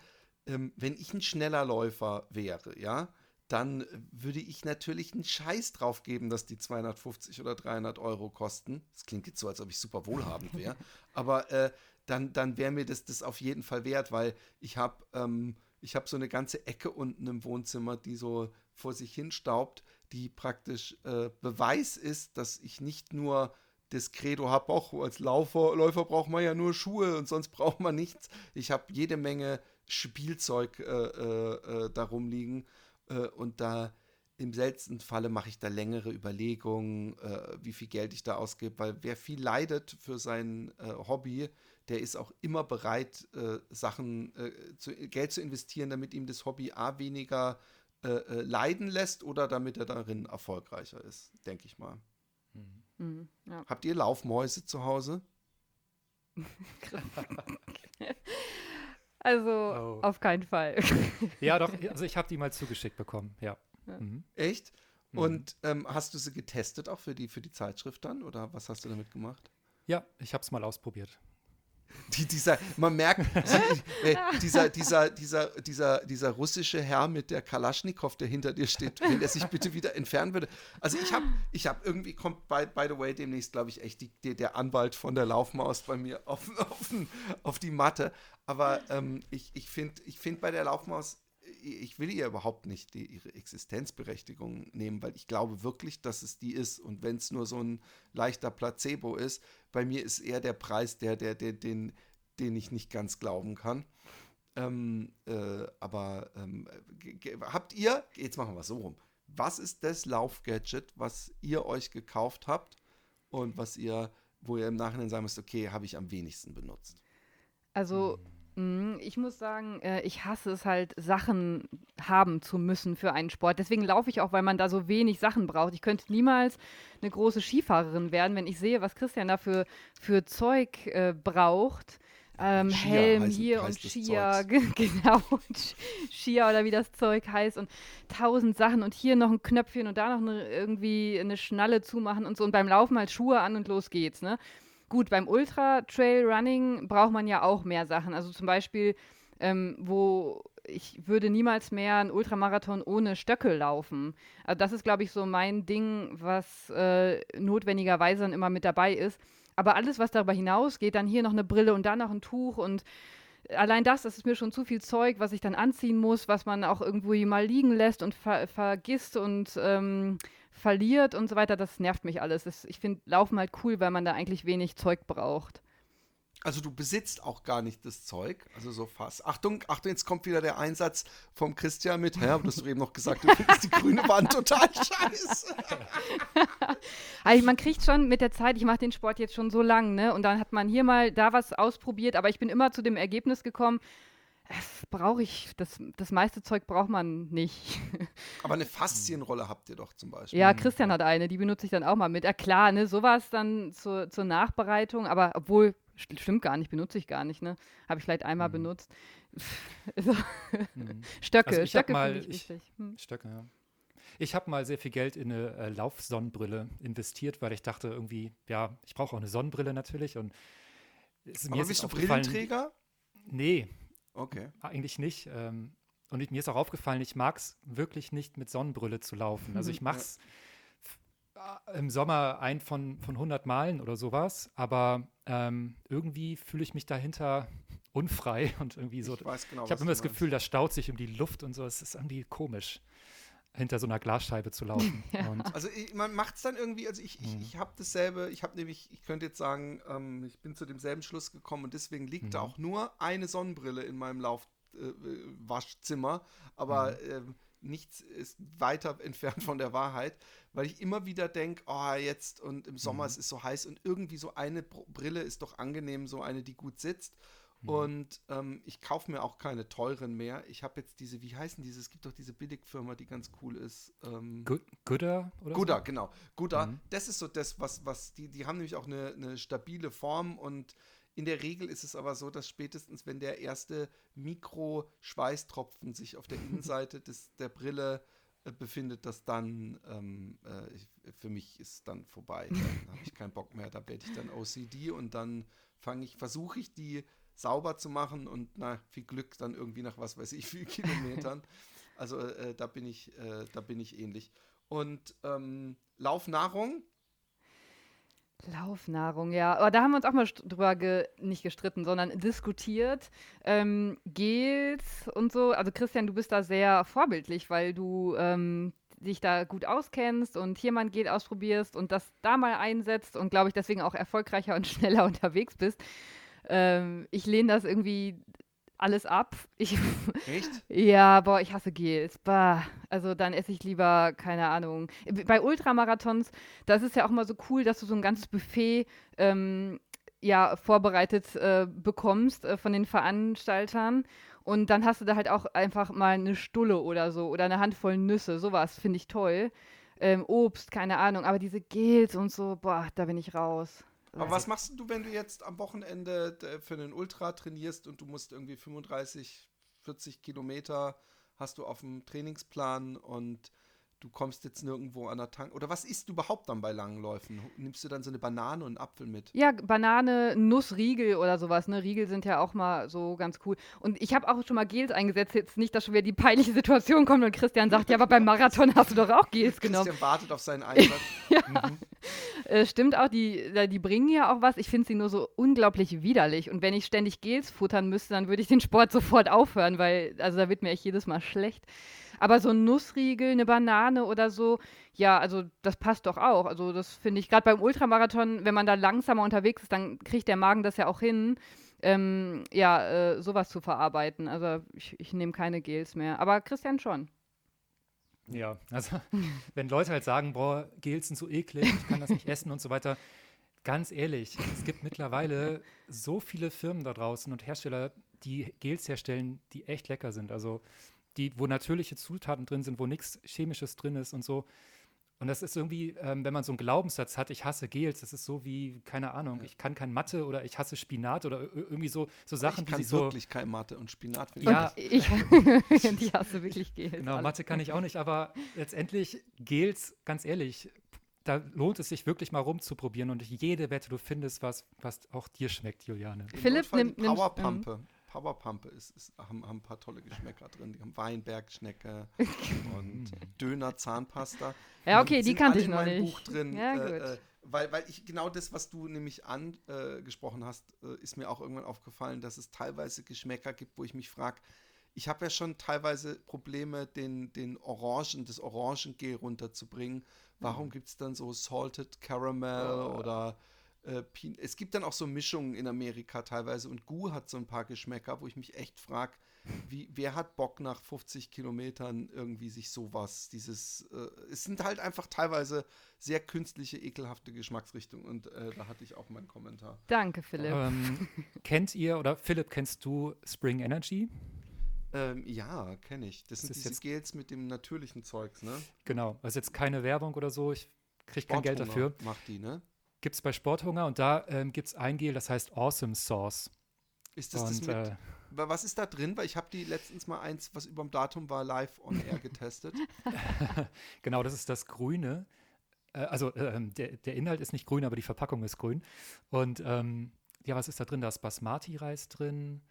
ähm, wenn ich ein schneller Läufer wäre, ja, dann würde ich natürlich einen Scheiß drauf geben, dass die 250 oder 300 Euro kosten. Das klingt jetzt so, als ob ich super wohlhabend wäre. aber äh, dann, dann wäre mir das, das auf jeden Fall wert, weil ich habe ähm, hab so eine ganze Ecke unten im Wohnzimmer, die so vor sich hin staubt, die praktisch äh, Beweis ist, dass ich nicht nur das Credo habe, auch als Laufer, Läufer braucht man ja nur Schuhe und sonst braucht man nichts. Ich habe jede Menge Spielzeug äh, äh, äh darum liegen äh, und da im seltensten Falle mache ich da längere Überlegungen, äh, wie viel Geld ich da ausgebe, weil wer viel leidet für sein äh, Hobby, der ist auch immer bereit, Sachen, zu, Geld zu investieren, damit ihm das Hobby A weniger leiden lässt oder damit er darin erfolgreicher ist, denke ich mal. Mhm. Mhm, ja. Habt ihr Laufmäuse zu Hause? also oh. auf keinen Fall. ja, doch, also ich habe die mal zugeschickt bekommen, ja. ja. Mhm. Echt? Mhm. Und ähm, hast du sie getestet auch für die, für die Zeitschrift dann? Oder was hast du damit gemacht? Ja, ich habe es mal ausprobiert. Die, dieser, man merkt, äh, dieser, dieser, dieser, dieser, dieser russische Herr mit der Kalaschnikow, der hinter dir steht, wenn er sich bitte wieder entfernen würde. Also ich habe, ich habe irgendwie kommt by, by the way demnächst, glaube ich, echt die, die, der Anwalt von der Laufmaus bei mir auf, auf, auf die Matte. Aber ähm, ich, ich finde ich find bei der Laufmaus ich will ihr überhaupt nicht die, ihre Existenzberechtigung nehmen, weil ich glaube wirklich, dass es die ist. Und wenn es nur so ein leichter Placebo ist, bei mir ist eher der Preis der, der, der den, den ich nicht ganz glauben kann. Ähm, äh, aber ähm, habt ihr, jetzt machen wir es so rum, was ist das Laufgadget, was ihr euch gekauft habt und was ihr, wo ihr im Nachhinein sagen müsst, okay, habe ich am wenigsten benutzt? Also hm. Mhm, ich muss sagen, äh, ich hasse es halt, Sachen haben zu müssen für einen Sport. Deswegen laufe ich auch, weil man da so wenig Sachen braucht. Ich könnte niemals eine große Skifahrerin werden, wenn ich sehe, was Christian da für, für Zeug äh, braucht. Ähm, Helm heißt, hier heißt und Skier, genau, Skier oder wie das Zeug heißt und tausend Sachen und hier noch ein Knöpfchen und da noch eine, irgendwie eine Schnalle zumachen und so und beim Laufen halt Schuhe an und los geht's, ne? Gut, beim Ultra-Trail-Running braucht man ja auch mehr Sachen. Also zum Beispiel, ähm, wo ich würde niemals mehr einen Ultramarathon ohne Stöckel laufen. Also das ist, glaube ich, so mein Ding, was äh, notwendigerweise dann immer mit dabei ist. Aber alles, was darüber hinausgeht, dann hier noch eine Brille und dann noch ein Tuch und allein das, das ist mir schon zu viel Zeug, was ich dann anziehen muss, was man auch irgendwo mal liegen lässt und ver vergisst und ähm, verliert und so weiter, das nervt mich alles. Das, ich finde Laufen halt cool, weil man da eigentlich wenig Zeug braucht. Also du besitzt auch gar nicht das Zeug, also so fast. Achtung, Achtung, jetzt kommt wieder der Einsatz vom Christian mit. Ja, hast du eben noch gesagt, du findest die grüne Wand total scheiße. also man kriegt schon mit der Zeit, ich mache den Sport jetzt schon so lang, ne? Und dann hat man hier mal da was ausprobiert, aber ich bin immer zu dem Ergebnis gekommen, brauche ich, das, das meiste Zeug braucht man nicht. Aber eine Faszienrolle habt ihr doch zum Beispiel. Ja, Christian hat eine, die benutze ich dann auch mal mit. Ja klar, ne, sowas dann zur, zur Nachbereitung, aber obwohl, stimmt gar nicht, benutze ich gar nicht, ne? Habe ich vielleicht einmal mhm. benutzt. so. mhm. Stöcke, also Stöcke mal, ich wichtig. Hm. Stöcke, ja. Ich habe mal sehr viel Geld in eine äh, Laufsonnenbrille investiert, weil ich dachte irgendwie, ja, ich brauche auch eine Sonnenbrille natürlich und ist mir Aber bist du Brillenträger? Nee, Okay. Eigentlich nicht. Ähm, und mir ist auch aufgefallen, ich mag es wirklich nicht mit Sonnenbrille zu laufen. Also ich mache es im Sommer ein von, von 100 Malen oder sowas, aber ähm, irgendwie fühle ich mich dahinter unfrei und irgendwie so. Ich, genau, ich habe immer das Gefühl, das staut sich um die Luft und so. Es ist irgendwie komisch hinter so einer Glasscheibe zu laufen. Ja. also ich, man macht es dann irgendwie, also ich, ich, mhm. ich habe dasselbe, ich habe nämlich, ich könnte jetzt sagen, ähm, ich bin zu demselben Schluss gekommen und deswegen liegt mhm. da auch nur eine Sonnenbrille in meinem Laufwaschzimmer, äh, aber mhm. äh, nichts ist weiter entfernt von der Wahrheit, weil ich immer wieder denke, oh, jetzt und im Sommer mhm. es ist so heiß und irgendwie so eine Brille ist doch angenehm, so eine, die gut sitzt. Mhm. Und ähm, ich kaufe mir auch keine teuren mehr. Ich habe jetzt diese, wie heißen diese? Es gibt doch diese Billigfirma, die ganz cool ist. Ähm, Gooder oder Gooder, so? genau. Gooder, mhm. das ist so das, was, was die, die haben nämlich auch eine, eine stabile Form und in der Regel ist es aber so, dass spätestens, wenn der erste Mikro-Schweißtropfen sich auf der Innenseite des, der Brille äh, befindet, dass dann ähm, äh, ich, für mich ist dann vorbei. Dann habe ich keinen Bock mehr. Da werde ich dann OCD und dann fange ich, versuche ich die sauber zu machen und na, viel Glück dann irgendwie nach was weiß ich, viel Kilometern. Also äh, da bin ich, äh, da bin ich ähnlich. Und ähm, Laufnahrung. Laufnahrung, ja. Aber da haben wir uns auch mal drüber ge nicht gestritten, sondern diskutiert. Ähm, Gels und so. Also Christian, du bist da sehr vorbildlich, weil du ähm, dich da gut auskennst und hier mal ein Gel ausprobierst und das da mal einsetzt und glaube ich deswegen auch erfolgreicher und schneller unterwegs bist. Ähm, ich lehne das irgendwie alles ab. Ich, Echt? ja, boah, ich hasse Gels. Bah. Also dann esse ich lieber, keine Ahnung. Bei Ultramarathons, das ist ja auch mal so cool, dass du so ein ganzes Buffet ähm, ja, vorbereitet äh, bekommst äh, von den Veranstaltern. Und dann hast du da halt auch einfach mal eine Stulle oder so oder eine Handvoll Nüsse. Sowas finde ich toll. Ähm, Obst, keine Ahnung. Aber diese Gels und so, boah, da bin ich raus. Aber was machst du, wenn du jetzt am Wochenende für einen Ultra trainierst und du musst irgendwie 35, 40 Kilometer hast du auf dem Trainingsplan und du kommst jetzt nirgendwo an der Tank. Oder was isst du überhaupt dann bei langen Läufen? Nimmst du dann so eine Banane und einen Apfel mit? Ja, Banane, Nuss, Riegel oder sowas. Ne? Riegel sind ja auch mal so ganz cool. Und ich habe auch schon mal Gels eingesetzt. Jetzt nicht, dass schon wieder die peinliche Situation kommt und Christian sagt, ja, aber beim Marathon hast du doch auch Gels genommen. Christian wartet auf seinen Einsatz. ja. Mhm. Äh, stimmt auch, die, die bringen ja auch was. Ich finde sie nur so unglaublich widerlich. Und wenn ich ständig Gels futtern müsste, dann würde ich den Sport sofort aufhören, weil, also da wird mir echt jedes Mal schlecht. Aber so ein Nussriegel, eine Banane oder so, ja, also das passt doch auch. Also das finde ich, gerade beim Ultramarathon, wenn man da langsamer unterwegs ist, dann kriegt der Magen das ja auch hin, ähm, ja, äh, sowas zu verarbeiten. Also ich, ich nehme keine Gels mehr. Aber Christian schon. Ja, also wenn Leute halt sagen, boah, Gels sind so eklig, ich kann das nicht essen und so weiter. Ganz ehrlich, es gibt mittlerweile so viele Firmen da draußen und Hersteller, die Gels herstellen, die echt lecker sind. Also die, wo natürliche Zutaten drin sind, wo nichts Chemisches drin ist und so. Und das ist irgendwie, ähm, wenn man so einen Glaubenssatz hat, ich hasse Gels, das ist so wie, keine Ahnung, ja. ich kann kein Mathe oder ich hasse Spinat oder irgendwie so, so Sachen, ich kann die wirklich kein Mathe und Spinat. Ja, ich, ich hasse wirklich Gels. Genau, Mathe kann ich auch nicht, aber letztendlich Gels, ganz ehrlich, da lohnt es sich wirklich mal rumzuprobieren und jede Wette, du findest was, was auch dir schmeckt, Juliane. Philipp nimmt Powerpumpe. Powerpumpe ist, ist haben, haben, ein paar tolle Geschmäcker drin. Die haben Weinbergschnecke und Döner Zahnpasta. Ja, okay, die kannte ich noch nicht. Buch drin. Ja, äh, äh, weil, weil ich genau das, was du nämlich angesprochen hast, äh, ist mir auch irgendwann aufgefallen, dass es teilweise Geschmäcker gibt, wo ich mich frage, ich habe ja schon teilweise Probleme, den, den Orangen, das Orangengel runterzubringen. Warum mhm. gibt es dann so Salted Caramel oh. oder äh, es gibt dann auch so Mischungen in Amerika teilweise und Gu hat so ein paar Geschmäcker, wo ich mich echt frage, wie, wer hat Bock nach 50 Kilometern irgendwie sich sowas, dieses, äh, es sind halt einfach teilweise sehr künstliche, ekelhafte Geschmacksrichtungen und äh, da hatte ich auch meinen Kommentar. Danke, Philipp. Ähm, kennt ihr oder Philipp, kennst du Spring Energy? Ähm, ja, kenne ich. Das, das sind diese jetzt Gels mit dem natürlichen Zeugs, ne? Genau, also jetzt keine Werbung oder so, ich kriege kein Geld dafür. Macht die, ne? Gibt es bei Sporthunger und da ähm, gibt es ein Gel, das heißt Awesome Sauce. Ist das, und, das mit, äh, was ist da drin? Weil ich habe die letztens mal eins, was über dem Datum war, live on air getestet. genau, das ist das Grüne. Äh, also äh, der, der Inhalt ist nicht grün, aber die Verpackung ist grün. Und ähm, ja, was ist da drin? Da ist Basmati-Reis drin.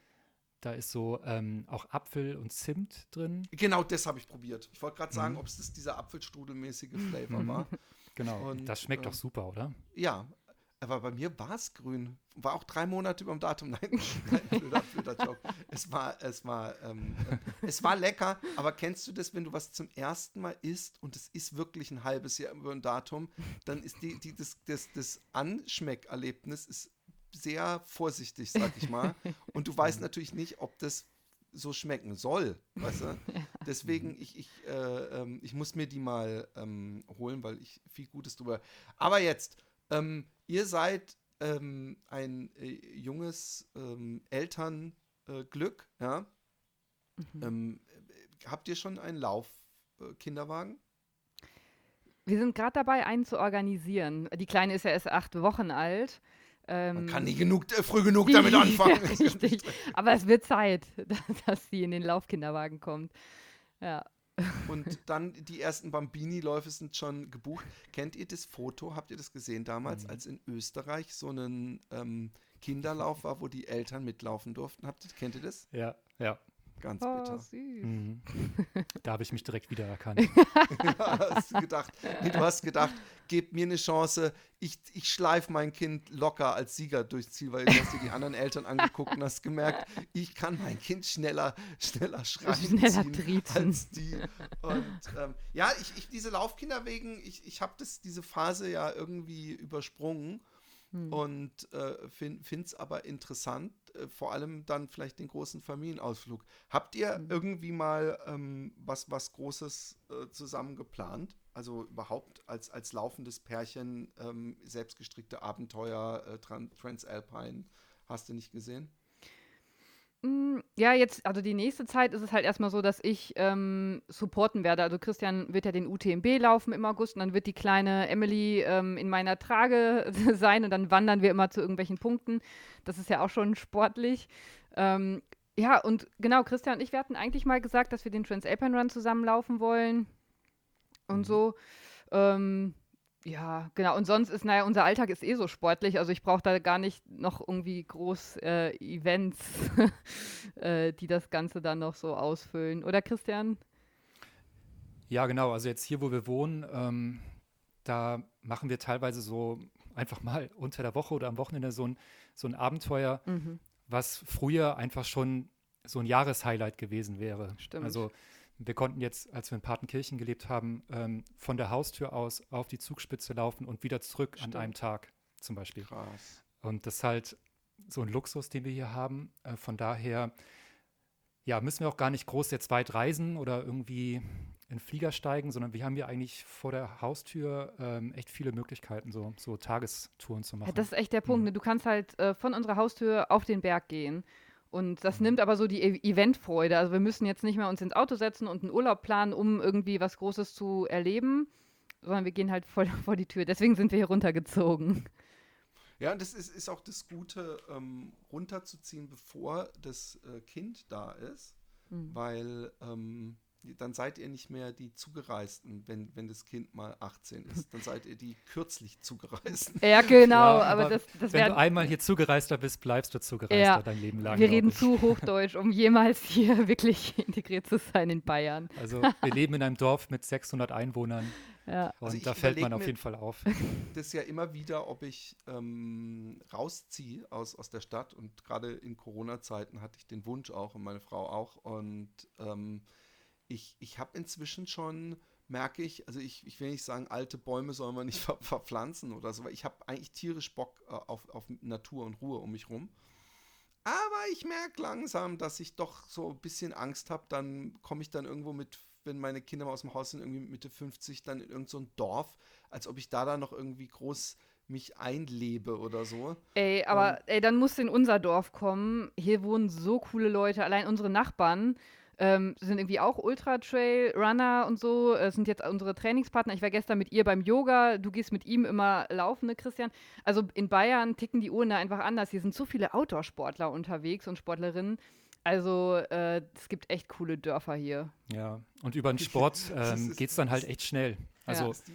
Da ist so ähm, auch Apfel und Zimt drin. Genau, das habe ich probiert. Ich wollte gerade sagen, mhm. ob es dieser Apfelstrudelmäßige Flavor war. Genau. Und, das schmeckt äh, doch super, oder? Ja, aber bei mir war es grün. War auch drei Monate über dem Datum. Nein, nein blöder, blöder Joke. Es war, es war, ähm, äh, es war lecker, aber kennst du das, wenn du was zum ersten Mal isst und es ist wirklich ein halbes Jahr über dem Datum, dann ist die, die, das, das, das Anschmeckerlebnis ist sehr vorsichtig, sag ich mal. Und du weißt natürlich nicht, ob das so schmecken soll, weißt du? Deswegen, ich, ich, äh, ähm, ich muss mir die mal ähm, holen, weil ich viel Gutes drüber. Aber jetzt, ähm, ihr seid ähm, ein äh, junges ähm, Elternglück, ja. Mhm. Ähm, äh, habt ihr schon einen Laufkinderwagen? Wir sind gerade dabei, einen zu organisieren. Die Kleine ist ja erst acht Wochen alt. Man Ähm, kann nie genug, äh, früh genug damit anfangen. Ja, richtig. Aber es wird Zeit, dass sie in den Laufkinderwagen kommt. Ja. Und dann die ersten Bambini-Läufe sind schon gebucht. Kennt ihr das Foto? Habt ihr das gesehen damals, Mhm. als in Österreich so ein ähm, Kinderlauf war, wo die Eltern mitlaufen durften? Habt ihr, kennt ihr das? Ja, ja. Ganz Oh, bitter. süß. Mhm. Da habe ich mich direkt wiedererkannt. Ja, hast du gedacht, nee, du hast gedacht, gebt mir eine Chance, ich, ich schleife mein Kind locker als Sieger durchs Ziel, weil du hast dir die anderen Eltern angeguckt und hast gemerkt, ich kann mein Kind schneller, schneller schreien Schneller ziehen als die. Und ähm, ja, ich, ich diese Laufkinder wegen, ich, ich habe diese Phase ja irgendwie übersprungen Hm. und äh, finde es aber interessant, äh, vor allem dann vielleicht den großen Familienausflug. Habt ihr Mhm. irgendwie mal ähm, was, was Großes äh, zusammen geplant? Also überhaupt als, als laufendes Pärchen ähm, selbstgestrickte Abenteuer, äh, Tran Transalpine, hast du nicht gesehen? Mm, Ja, jetzt, also die nächste Zeit ist es halt erstmal so, dass ich ähm, supporten werde. Also Christian wird ja den UTMB laufen im August und dann wird die kleine Emily ähm, in meiner Trage sein und dann wandern wir immer zu irgendwelchen Punkten. Das ist ja auch schon sportlich. Ähm, ja, und genau, Christian und ich, wir hatten eigentlich mal gesagt, dass wir den Transalpine Run zusammenlaufen wollen und Mhm. so. Ähm, ja, genau. Und sonst ist, naja, unser Alltag ist eh so sportlich. Also ich brauche da gar nicht noch irgendwie groß äh, Events, äh, die das Ganze dann noch so ausfüllen. Oder Christian? Ja, genau. Also jetzt hier, wo wir wohnen, ähm, da machen wir teilweise so einfach mal unter der Woche oder am Wochenende so ein, so ein Abenteuer, Mhm. was früher einfach schon so ein Jahreshighlight gewesen wäre. Stimmt. Also wir konnten jetzt, als wir in Partenkirchen gelebt haben, ähm, von der Haustür aus auf die Zugspitze laufen und wieder zurück Stimmt. an einem Tag zum Beispiel. Krass. Und das ist halt so ein Luxus, den wir hier haben. Äh, von daher, ja, müssen wir auch gar nicht groß jetzt weit reisen oder irgendwie in Flieger steigen, sondern wir haben hier eigentlich vor der Haustür ähm, echt viele Möglichkeiten, so, so Tagestouren zu machen. Ja, das ist echt der Punkt. Mhm. Ne? Du kannst halt äh, von unserer Haustür auf den Berg gehen. Und das Mhm. nimmt aber so die E- Eventfreude. Also wir müssen jetzt nicht mehr uns ins Auto setzen und einen Urlaub planen, um irgendwie was Großes zu erleben, sondern wir gehen halt voll vor die Tür. Deswegen sind wir hier runtergezogen. Ja, und das ist, ist auch das Gute, ähm, runterzuziehen, bevor das äh, Kind da ist, Mhm. weil ähm, dann seid ihr nicht mehr die Zugereisten, wenn, wenn das Kind mal 18 ist. Dann seid ihr die kürzlich Zugereisten. Ja, genau, Ja, aber, aber das, das Wenn du einmal hier Zugereister bist, bleibst du Zugereister Ja, dein Leben lang. Wir reden zu Hochdeutsch, um jemals hier wirklich integriert zu sein in Bayern. Also wir leben in einem Dorf mit 600 Einwohnern Ja. und Also da fällt man auf jeden Fall auf. Das ja immer wieder, ob ich ähm, rausziehe aus, aus der Stadt. Und gerade in Corona-Zeiten hatte ich den Wunsch auch und meine Frau auch. Und ähm, ich, ich habe inzwischen schon, merke ich, also ich, ich will nicht sagen, alte Bäume soll man nicht ver verpflanzen oder so, weil ich habe eigentlich tierisch Bock äh, auf, auf Natur und Ruhe um mich rum. Aber ich merke langsam, dass ich doch so ein bisschen Angst habe. Dann komme ich dann irgendwo mit, wenn meine Kinder mal aus dem Haus sind, irgendwie mit Mitte 50, dann in irgendein so Dorf, als ob ich da dann noch irgendwie groß mich einlebe oder so. Ey, aber ey, dann musst du in unser Dorf kommen. Hier wohnen so coole Leute. Allein unsere Nachbarn ähm, sind irgendwie auch Ultra-Trail-Runner und so. Äh, sind jetzt unsere Trainingspartner. Ich war gestern mit ihr beim Yoga. Du gehst mit ihm immer laufen, ne, Christian? Also in Bayern ticken die Uhren da einfach anders. Hier sind so viele Outdoor-Sportler unterwegs und Sportlerinnen. Also äh, es gibt echt coole Dörfer hier. Ja, und über den Sport ähm, geht es dann halt echt schnell. Also ist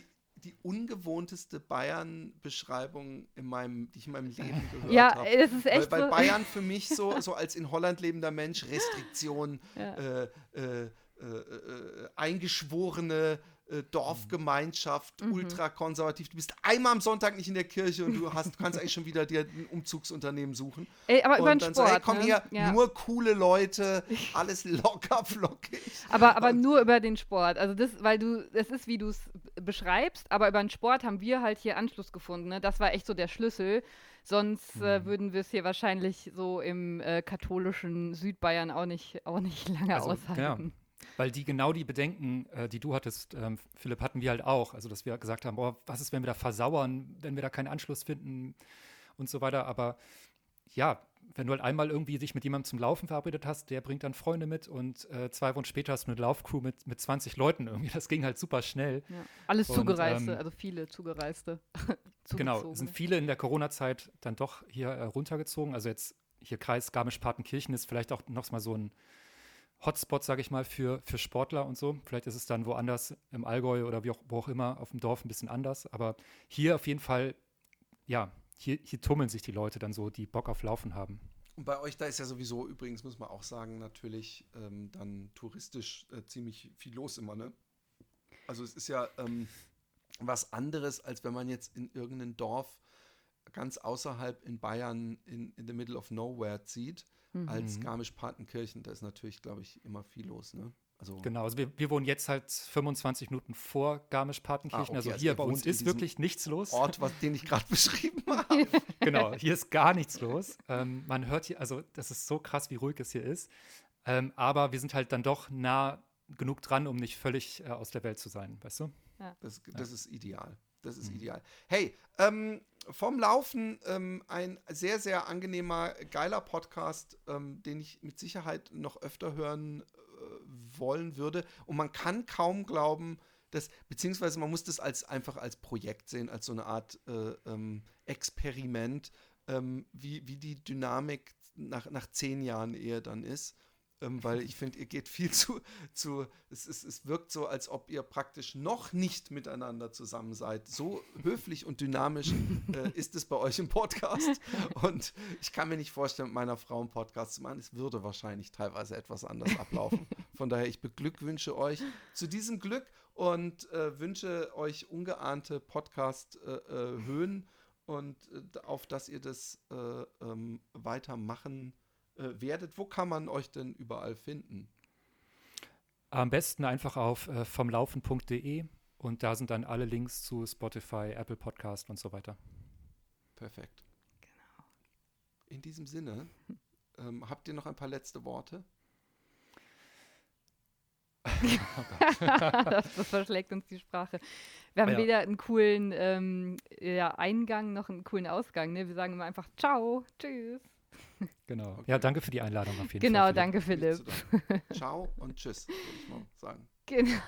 die, ungewohnteste Bayern-Beschreibung, in meinem, die ich in meinem Leben gehört Ja, habe. ey, das ist echt weil, weil so. Bayern für mich so, so als in Holland lebender Mensch Restriktion, Ja. äh, äh, äh, äh, eingeschworene äh, Dorfgemeinschaft, Mhm. ultrakonservativ. Du bist einmal am Sonntag nicht in der Kirche und du hast, du kannst eigentlich schon wieder dir ein Umzugsunternehmen suchen. Ey, aber über und den dann Sport. so, hey, komm ne? her, Ja. nur coole Leute, alles locker flockig. Aber, aber Und- nur über den Sport. Also das, weil du, es ist, wie du es beschreibst, aber über den Sport haben wir halt hier Anschluss gefunden. Ne? Das war echt so der Schlüssel. Sonst äh, Mhm. würden wir es hier wahrscheinlich so im äh, katholischen Südbayern auch nicht, auch nicht lange Also, aushalten. Weil die genau die Bedenken, äh, die du hattest, ähm, Philipp, hatten wir halt auch. Also, dass wir gesagt haben, boah, was ist, wenn wir da versauern, wenn wir da keinen Anschluss finden? und so weiter. Aber ja, wenn du halt einmal irgendwie dich mit jemandem zum Laufen verabredet hast, der bringt dann Freunde mit und äh, zwei Wochen später hast du eine Laufcrew mit, mit 20 Leuten irgendwie. Das ging halt super schnell. Ja. Alles Und, Zugereiste, ähm, also viele Zugereiste. Genau, sind viele in der Corona-Zeit dann doch hier äh, runtergezogen. Also jetzt hier Kreis Garmisch-Partenkirchen ist vielleicht auch noch mal so ein Hotspot, sage ich mal, für, für Sportler und so. Vielleicht ist es dann woanders im Allgäu oder wie auch, wo auch immer auf dem Dorf ein bisschen anders. Aber hier auf jeden Fall, ja, hier, hier tummeln sich die Leute dann so, die Bock auf Laufen haben. Und bei euch, da ist ja sowieso, übrigens muss man auch sagen, natürlich ähm, dann touristisch äh, ziemlich viel los immer, ne? Also es ist ja ähm, was anderes, als wenn man jetzt in irgendein Dorf ganz außerhalb in Bayern in, in the middle of nowhere zieht, Mhm. als Garmisch-Partenkirchen. Da ist natürlich, glaube ich, immer viel los, ne? Also Genau, also wir, wir wohnen jetzt halt 25 Minuten vor Garmisch-Partenkirchen. Ah, okay, also also hier ihr bei uns ist wirklich nichts los. Ort, was, den ich gerade beschrieben habe. genau, hier ist gar nichts los. Ähm, man hört hier, also das ist so krass, wie ruhig es hier ist. Ähm, aber wir sind halt dann doch nah genug dran, um nicht völlig äh, aus der Welt zu sein, weißt du? Das, das ist ideal. Das ist ideal. Hey, ähm, vom Laufen ähm, ein sehr, sehr angenehmer, geiler Podcast, ähm, den ich mit Sicherheit noch öfter hören äh, wollen würde. Und man kann kaum glauben, dass, beziehungsweise man muss das als einfach als Projekt sehen, als so eine Art äh, ähm, Experiment, ähm, wie, wie die Dynamik nach, nach zehn Jahren eher dann ist. Ähm, weil ich finde, ihr geht viel zu, zu es, ist, es wirkt so, als ob ihr praktisch noch nicht miteinander zusammen seid. So höflich und dynamisch äh, ist es bei euch im Podcast. Und ich kann mir nicht vorstellen, mit meiner Frau einen Podcast zu machen. Es würde wahrscheinlich teilweise etwas anders ablaufen. Von daher, ich beglückwünsche euch zu diesem Glück und äh, wünsche euch ungeahnte Podcast-Höhen und äh, auf dass ihr das äh, ähm, weitermachen äh, werdet. Wo kann man euch denn überall finden? Am besten einfach auf äh, vomlaufen.de und da sind dann alle Links zu Spotify, Apple Podcast und so weiter. Perfekt. Genau. In diesem Sinne, ähm, habt ihr noch ein paar letzte Worte? das, das verschlägt uns die Sprache. Wir haben Ja. weder einen coolen ähm, ja, Eingang noch einen coolen Ausgang. Ne? Wir sagen immer einfach Ciao, Tschüss. Genau. Okay. Ja, danke für die Einladung auf jeden Genau, Fall. danke Nicht Philipp. Ciao und tschüss, würde ich mal sagen. Genau.